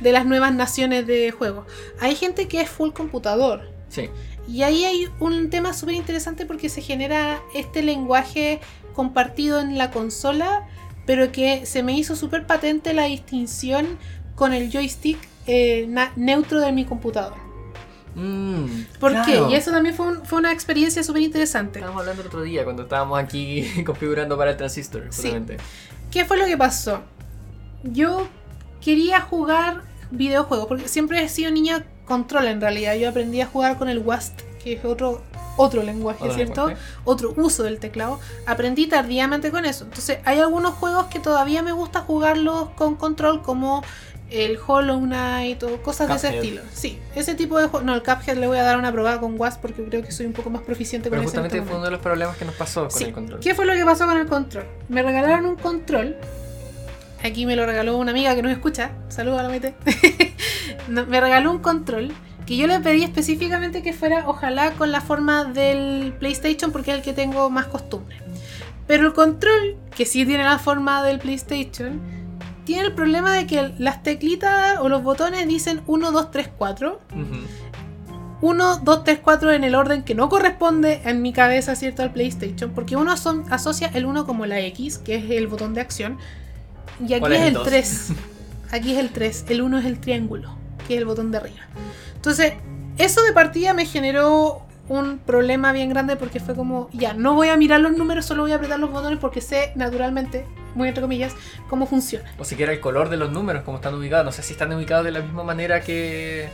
de las nuevas naciones de juego. Hay gente que es full computador, Sí. y ahí hay un tema súper interesante porque se genera este lenguaje compartido en la consola, pero que se me hizo súper patente la distinción con el joystick eh, neutro de mi computador. Mm, ¿Por claro. qué? Y eso también fue, un- fue una experiencia súper interesante. Estábamos hablando el otro día cuando estábamos aquí [laughs] configurando para el transistor, Sí. justamente. ¿Qué fue lo que pasó? Yo quería jugar videojuegos, porque siempre he sido niña control en realidad. Yo aprendí a jugar con el WASD, que es otro, otro lenguaje, Otro ¿cierto? lenguaje. Otro uso del teclado. Aprendí tardíamente con eso. Entonces, hay algunos juegos que todavía me gusta jugarlos con control, como el Hollow Knight o cosas de ese estilo. Sí, ese tipo de juegos. No, el Cuphead le voy a dar una probada con WASD porque creo que soy un poco más proficiente Pero con ese en justamente este fue uno de los problemas que nos pasó con Sí. el control. ¿Qué fue lo que pasó con el control? Me regalaron un control. Aquí me lo regaló una amiga que nos escucha. Saludos a la. [laughs] No, me regaló un control que yo le pedí específicamente que fuera, ojalá, con la forma del PlayStation porque es el que tengo más costumbre. Pero el control, que sí tiene la forma del PlayStation, tiene el problema de que las teclitas o los botones dicen 1, 2, 3, 4. Ujú. 1, 2, 3, 4 en el orden que no corresponde en mi cabeza, ¿cierto? Al PlayStation. Porque uno aso- asocia el 1 como la X, que es el botón de acción. Y aquí ¿Cuál es es el el dos? 3. [laughs] Aquí es el 3. El 1 es el triángulo, que es el botón de arriba. Entonces, eso de partida me generó un problema bien grande porque fue como, ya, no voy a mirar los números, solo voy a apretar los botones porque sé naturalmente, muy entre comillas, cómo funciona. O siquiera el color de los números, como están ubicados. No sé si están ubicados de la misma manera que,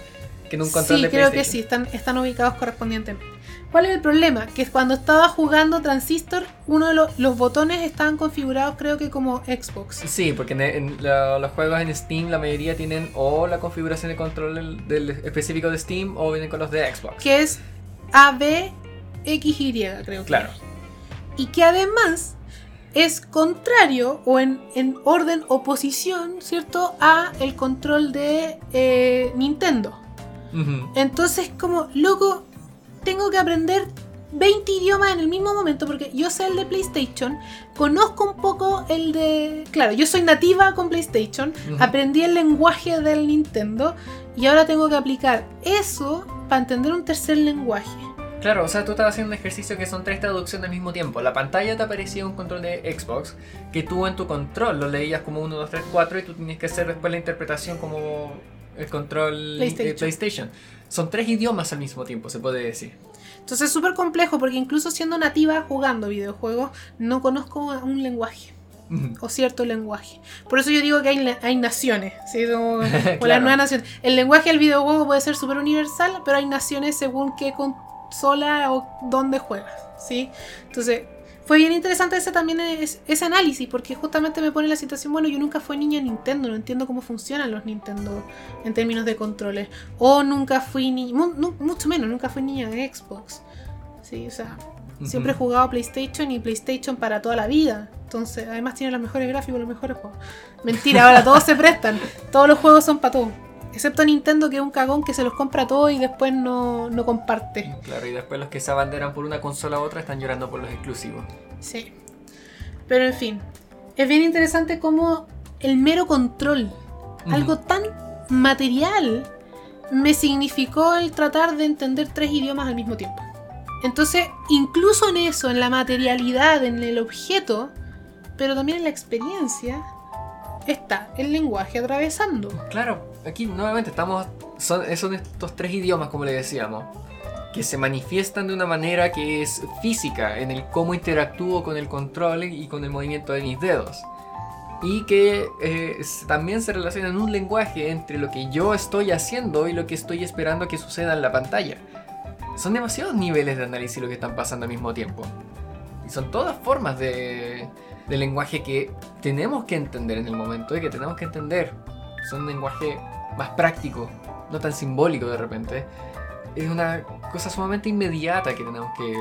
que en un control Sí, de creo que sí, están, están ubicados correspondientemente. ¿Cuál es el problema? Que cuando estaba jugando Transistor, uno de los, los botones estaban configurados creo que como Xbox. Sí, porque en, en la- los juegos en Steam la mayoría tienen o la configuración de control del, del específico de Steam o vienen con los de Xbox. Que es ABXY, creo que. Claro. Y que además es contrario o en, en orden o posición, ¿cierto? A el control de eh, Nintendo. Entonces, como, loco, tengo que aprender 20 idiomas en el mismo momento porque yo sé el de PlayStation, conozco un poco el de... Claro, yo soy nativa con PlayStation, aprendí el lenguaje del Nintendo y ahora tengo que aplicar eso para entender un tercer lenguaje. Claro, o sea, tú estabas haciendo un ejercicio que son tres traducciones al mismo tiempo. La pantalla te aparecía un control de Xbox que tú en tu control lo leías como 1, 2, 3, 4 y tú tenías que hacer después la interpretación como el control de PlayStation. Son tres idiomas al mismo tiempo, se puede decir. Entonces es súper complejo porque incluso siendo nativa jugando videojuegos, no conozco un lenguaje. O cierto lenguaje. Por eso yo digo que hay, hay naciones, ¿sí? Como, [laughs] o las Claro. nuevas naciones. El lenguaje del videojuego puede ser súper universal, pero hay naciones según qué consola o dónde juegas, ¿sí? Entonces, fue bien interesante ese también es- ese análisis, porque justamente me pone en la situación, bueno, yo nunca fui niña Nintendo, no entiendo cómo funcionan los Nintendo en términos de controles. O nunca fui niña, mucho menos, nunca fui niña de Xbox. Sí, o sea, Siempre he jugado PlayStation y PlayStation para toda la vida. Entonces, además tiene los mejores gráficos, los mejores juegos. Mentira, ahora todos se prestan. Todos los juegos son para todos. Excepto Nintendo, que es un cagón que se los compra todos y después no, no comparte. Claro, y después los que se abanderan por una consola u otra están llorando por los exclusivos. Sí. Pero en fin, es bien interesante cómo el mero control, algo tan material, me significó el tratar de entender tres idiomas al mismo tiempo. Entonces, incluso en eso, en la materialidad, en el objeto, pero también en la experiencia, está el lenguaje atravesando. Claro, aquí nuevamente estamos. Son, son estos tres idiomas, como le decíamos, que se manifiestan de una manera que es física en el cómo interactúo con el control y con el movimiento de mis dedos. Y que eh, también se relaciona en un lenguaje entre lo que yo estoy haciendo y lo que estoy esperando que suceda en la pantalla. Son demasiados niveles de análisis lo que están pasando al mismo tiempo. Y son todas formas de, de lenguaje que tenemos que entender en el momento y que tenemos que entender. Son un lenguaje más práctico, no tan simbólico de repente. Es una cosa sumamente inmediata que tenemos que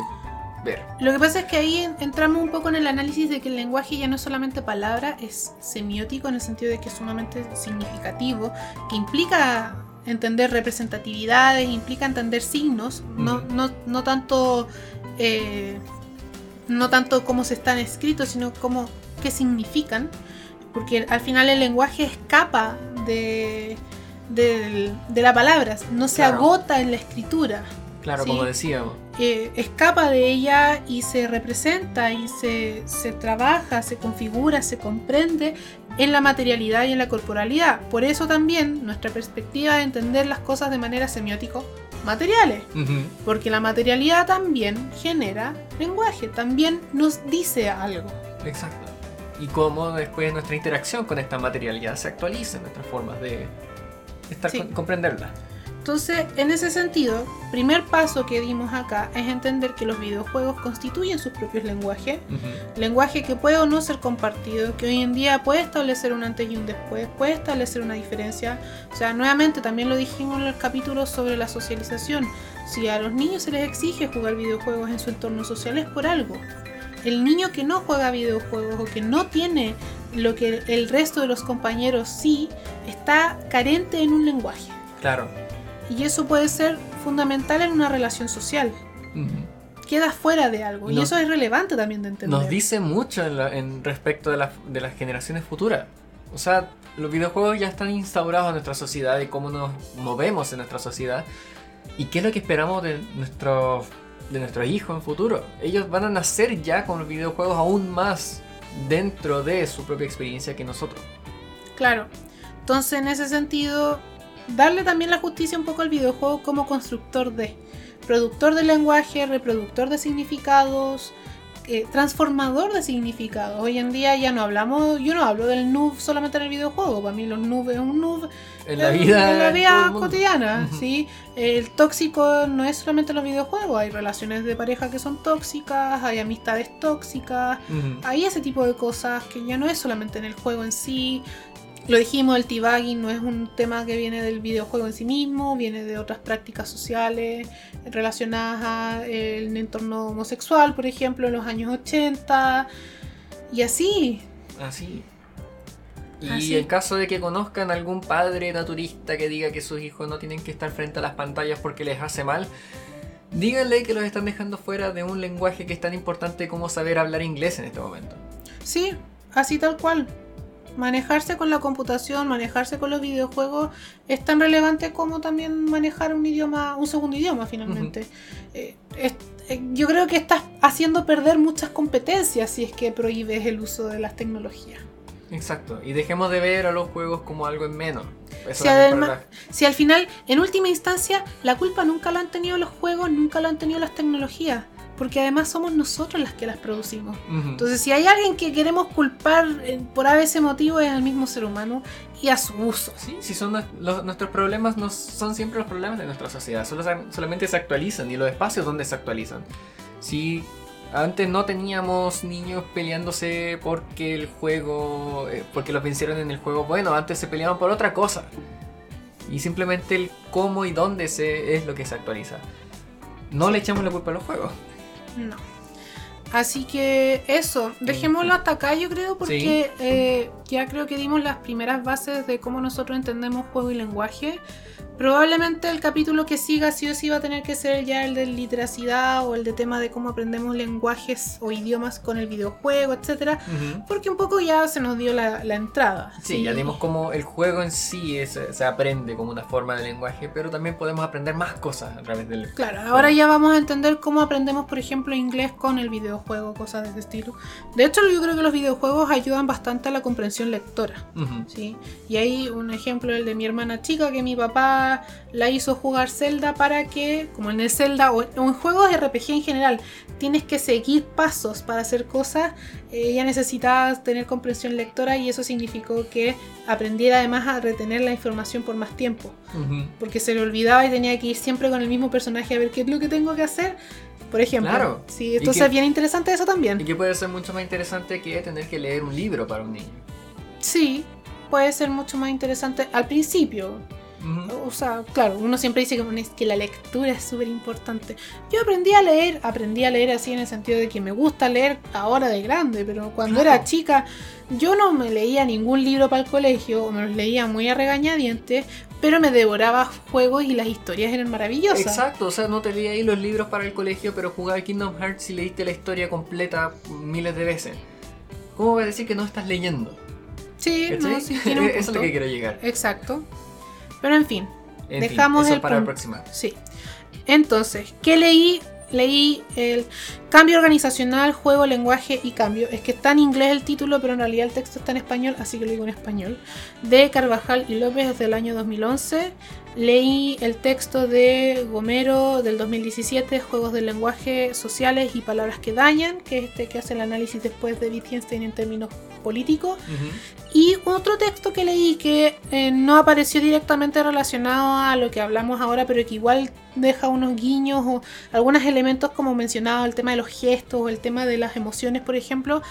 ver. Lo que pasa es que ahí en- entramos un poco en el análisis de que el lenguaje ya no es solamente palabra, es semiótico en el sentido de que es sumamente significativo, que implica entender representatividades, implica entender signos, no, no, no tanto eh, no tanto cómo se están escritos, sino cómo qué significan, porque al final el lenguaje escapa de, del- de la palabra, no se Claro. agota en la escritura Claro, Sí. como decíamos. eh, escapa de ella y se representa y se, se trabaja, se configura, se comprende en la materialidad y en la corporalidad. Por eso también nuestra perspectiva de entender las cosas de manera semiótico materiales. Porque la materialidad también genera lenguaje, también nos dice algo. Exacto. Y cómo después nuestra interacción con esta materialidad se actualiza en nuestras formas de estar Sí. con- comprenderla. Entonces, en ese sentido, primer paso que dimos acá es entender que los videojuegos constituyen sus propios lenguajes, Ujú. lenguaje que puede o no ser compartido, que hoy en día puede establecer un antes y un después, puede establecer una diferencia. O sea, nuevamente también lo dijimos en el capítulo sobre la socialización. Si a los niños se les exige jugar videojuegos en su entorno social es por algo. El niño que no juega videojuegos o que no tiene lo que el resto de los compañeros sí, está carente en un lenguaje. Claro. Y eso puede ser fundamental en una relación social. Queda fuera de algo. y eso es relevante también de entender. Nos dice mucho en, la- en respecto de, las- de las generaciones futuras. O sea, los videojuegos ya están instaurados en nuestra sociedad y cómo nos movemos en nuestra sociedad. ¿Y qué es lo que esperamos de nuestros, de nuestros hijos en futuro? Ellos van a nacer ya con los videojuegos aún más dentro de su propia experiencia que nosotros. Claro. Entonces, en ese sentido, darle también la justicia un poco al videojuego como constructor de, productor de lenguaje, reproductor de significados, eh, transformador de significados. Hoy en día ya no hablamos, yo no hablo del noob solamente en el videojuego. Para mí los noob es un noob En la vida, en la cotidiana. ¿sí? El tóxico no es solamente en los videojuegos, hay relaciones de pareja que son tóxicas, hay amistades tóxicas, hay ese tipo de cosas que ya no es solamente en el juego en sí. Lo dijimos, el teabagging no es un tema que viene del videojuego en sí mismo, viene de otras prácticas sociales relacionadas al entorno homosexual, por ejemplo, en los años 80. Y así. Así. Y Así. en caso de que conozcan algún padre naturista que diga que sus hijos no tienen que estar frente a las pantallas porque les hace mal, díganle que los están dejando fuera de un lenguaje que es tan importante como saber hablar inglés en este momento. Sí, así tal cual. Manejarse con la computación, manejarse con los videojuegos es tan relevante como también manejar un idioma, un segundo idioma finalmente. Eh, es- eh, yo creo que estás haciendo perder muchas competencias si es que prohíbes el uso de las tecnologías. Exacto. Y dejemos de ver a los juegos como algo en menos. Eso Si además- Si al final, en última instancia, la culpa nunca la han tenido los juegos, nunca la han tenido las tecnologías, porque además somos nosotros las que las producimos. la- Ujú. Entonces, si hay alguien que queremos culpar eh, por ese motivo es al mismo ser humano y a su uso. Sí, si son los- nuestros problemas no son siempre los problemas de nuestra sociedad, solo, solamente se actualizan y los espacios donde se actualizan. Si antes no teníamos niños peleándose porque el juego, eh, porque los vencieron en el juego, bueno, antes se peleaban por otra cosa. Y simplemente el cómo y dónde se, es lo que se actualiza. No le echamos la culpa a los juegos. No. Así que eso, dejémoslo hasta acá yo creo porque eh, ya creo que dimos las primeras bases de cómo nosotros entendemos juego y lenguaje. Probablemente el capítulo que siga sí o sí va a tener que ser ya el de literacidad o el de tema de cómo aprendemos lenguajes o idiomas con el videojuego, etcétera, porque un poco ya se nos dio la, la entrada. Sí, ya dimos como el juego en sí es- se aprende como una forma de lenguaje, pero también podemos aprender más cosas a través del Claro, ahora ya vamos a entender cómo aprendemos, por ejemplo, inglés con el videojuego, cosas de ese estilo. De hecho, yo creo que los videojuegos ayudan bastante a la comprensión lectora. ¿sí? Y hay un ejemplo, el de mi hermana chica, que mi papá la hizo jugar Zelda para que, como en el Zelda o en juegos de RPG en general, tienes que seguir pasos para hacer cosas, eh, ella necesitaba tener comprensión lectora y eso significó que aprendiera además a retener la información por más tiempo Ujú. porque se le olvidaba y tenía que ir siempre con el mismo personaje a ver qué es lo que tengo que hacer. Por ejemplo. Claro. Sí, Y entonces es bien interesante eso Y también. que puede ser mucho más interesante que tener que leer un libro para un niño. Sí, puede ser mucho más interesante al principio. O sea, claro, uno siempre dice que, bueno, es que la lectura es súper importante. Yo aprendí a leer, aprendí a leer así en el sentido de que me gusta leer ahora de grande, pero cuando Claro. era chica yo no me leía ningún libro para el colegio, o me los leía muy a regañadientes, pero me devoraba juegos y las historias eran maravillosas. Exacto, o sea, no te leí ahí los libros para el colegio, pero jugaba Kingdom Hearts y leíste la historia completa miles de veces. ¿Cómo voy a decir que no estás leyendo? Sí, no, sí, tiene [laughs] un Eso es lo que quiero llegar. Exacro. Pero en fin, En Dejamos fin, eso el para la próxima. sí. Entonces, ¿qué leí? Leí el Cambio organizacional, juego, lenguaje y cambio. Es que está en inglés el título, pero en realidad el texto está en español, así que lo digo en español. De Carvajal y López desde el año 2011. Leí el texto de Gomero del 2017, Juegos del lenguaje sociales y palabras que dañan, que es este que hace el análisis después de Wittgenstein en términos políticos. Y otro texto que leí que eh, no apareció directamente relacionado a lo que hablamos ahora, pero que igual deja unos guiños o algunos elementos como mencionado, el tema de los gestos o el tema de las emociones, por ejemplo,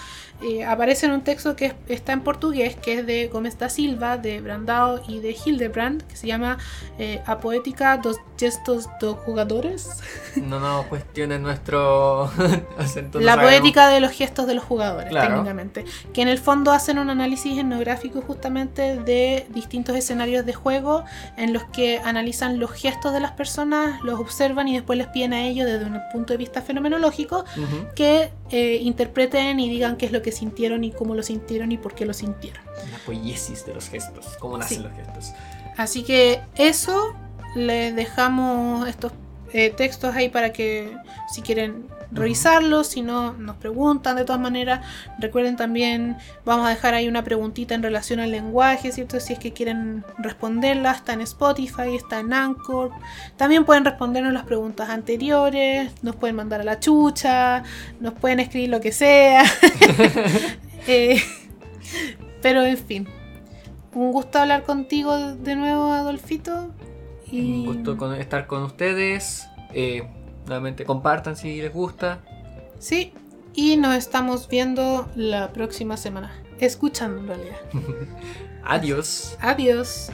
eh, aparece en un texto que está en portugués, que es de Gómez da Silva, de Brandao y de Hildebrand, que se llama eh, A Poética dos Gestos dos Jugadores. No nos cuestiones nuestro [laughs] acento. La poética de los gestos de los jugadores, técnicamente. Que en el fondo hacen un análisis etnográfico justamente de distintos escenarios de juego en los que analizan los gestos de las personas, los observan y después les piden a ellos desde un punto de vista fenomenológico que eh, interpreten y digan qué es lo que sintieron y cómo lo sintieron y por qué lo sintieron. La poiesis de los gestos, cómo nacen los gestos. Así que eso, les dejamos estos eh, textos ahí para que si quieren revisarlos, si no nos preguntan de todas maneras. Recuerden también, vamos a dejar ahí una preguntita en relación al lenguaje, ¿cierto? Si es que quieren responderla, está en Spotify, está en Anchor. También pueden respondernos las preguntas anteriores, nos pueden mandar a la chucha, nos pueden escribir lo que sea. [laughs] [laughs] Eh, pero en fin, un gusto hablar contigo de nuevo, Adolfito. Un gusto estar con ustedes. Eh, nuevamente compartan si les gusta. Sí, y nos estamos viendo la próxima semana. Escuchando en realidad. [laughs] Adiós. Adiós.